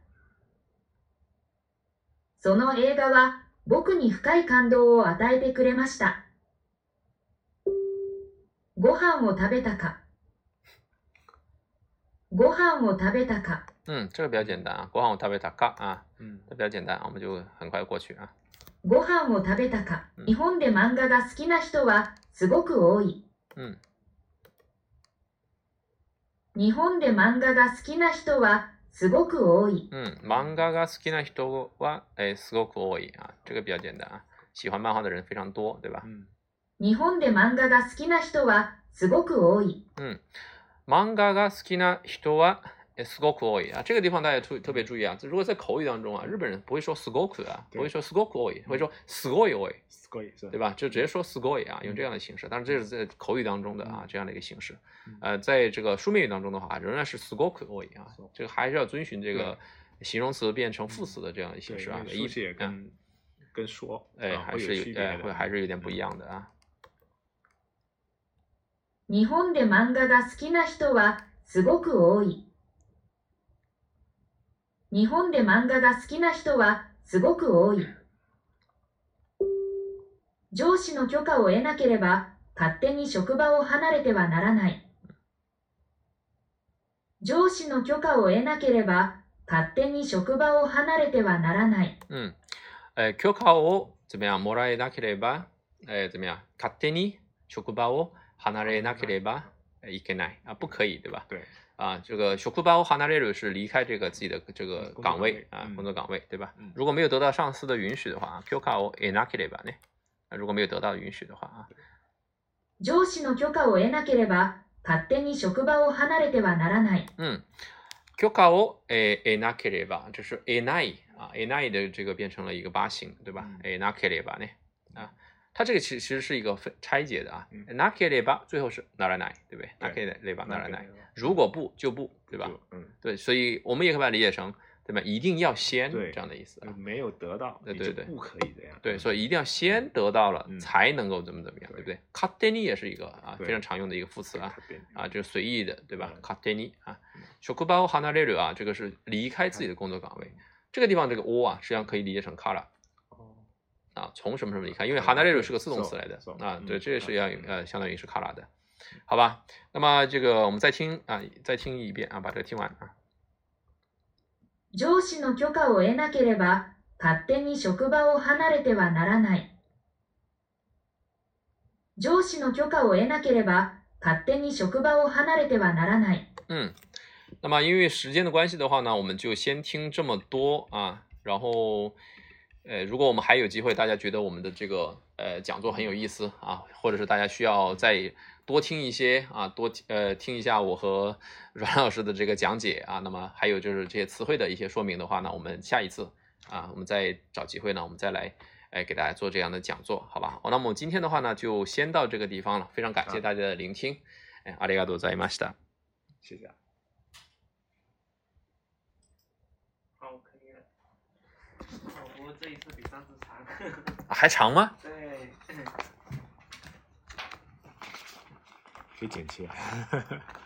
S1: その映画は。僕に深い感動を与えてくれました。ご飯を食べたかご飯を食べたか嗯，这个比较简单啊，ご飯を食べたか啊，嗯，这比较简单，我们就很快过去啊。ご飯を食べたか、日本で漫画が好きな人はすごく多い。嗯。日本で漫画が好きな人はすごく多い。うん、漫画が好きな人はえすごく多い啊，这个比较简单啊，喜欢漫画的人非常多，对吧？嗯。
S2: 日本で
S1: 漫画
S2: が好き
S1: な人はすごく多い。うん。漫画が好きな人は、s k o k o i 啊，这个地方大家特特别注意啊！如果在口语当中啊，日本人不会说 s k o k o 啊，不会说 skokoi，会说 s k o i o i s k o i 对吧？就直接说 skoi 啊，用这样的形式。但是这是在口语当中的啊，这样的一个形式。呃，在这个书面语当中的话仍然是 skokoi 啊，这个还是要遵循这个形容词变成副词的这样的形式啊，
S2: 意思跟跟说哎，
S1: 还是
S2: 有，哎，
S1: 会还是有点不一样的啊。日本で漫画が好きな人はすごく多い。日本で漫画が好きな人はすごく多い。上司の許可を得なければ勝手に職場を離れてはならない。上司の許可を得なければ勝手に職場を離れてはならない。うん。えー、許可を怎么はもらえなければ、えー、怎么は勝手に職場を離れなければいけない。あ、不可以、对吧？
S2: 对。
S1: 啊，
S2: 这个 “shukubo h a n a r e r 是离开这个自己的这个岗位啊，工作岗位，对吧？如果没有得到上司的允许的话啊，“kukao enakireba” 呢？啊，如果没有得到允许的话啊，“上司の许可を得なければ、勝手に職場を離れてはならない。”嗯，“kukao e n a k i 这是 “enai” 啊，“enai” 的这个变成了一个八形，对吧？“enakireba” 呢？啊。它这个其实其实是一个分拆解的啊那 a k e r 最后是哪来哪，对不对那 a k e r e b 如果不就不，对吧？嗯，对，所以我们也可以把它理解成，对吧？一定要先这样的意思，没有得到，对对对，不可以的呀。对，所以一定要先得到了才能够怎么怎么样，对不对 k a t e n 也是一个啊非常常用的一个副词啊，啊就是随意的，对吧 k a t e n 啊，shokuban hanareru 啊，这个是离开自己的工作岗位，这个地方这个 o 啊，实际上可以理解成 kara。啊，从什么什么离开，因为 h a 这个是个自动词来的啊，对，这是要呃，相当于是 k a 的，好吧？那么这个我们再听啊，再听一遍啊，把它听完啊。上司の許可を得なければ、勝手に職場を離れてはならない。上司の許可を得なければ、勝手に職場を離れてはならない。嗯，那么因为时间的关系的话呢，我们就先听这么多啊，然后。呃，如果我们还有机会，大家觉得我们的这个呃讲座很有意思啊，或者是大家需要再多听一些啊，多呃听一下我和 阮老师的这个讲解啊，那么还有就是这些词汇的一些说明的话呢，我们下一次啊，我们再找机会呢，我们再来哎给大家做这样的讲座，好吧？哦，那么今天的话呢，就先到这个地方了，非常感谢大家的聆听，哎，阿里嘎多，再见，马西谢谢啊。这一次比上次长，还长吗？对，以剪切。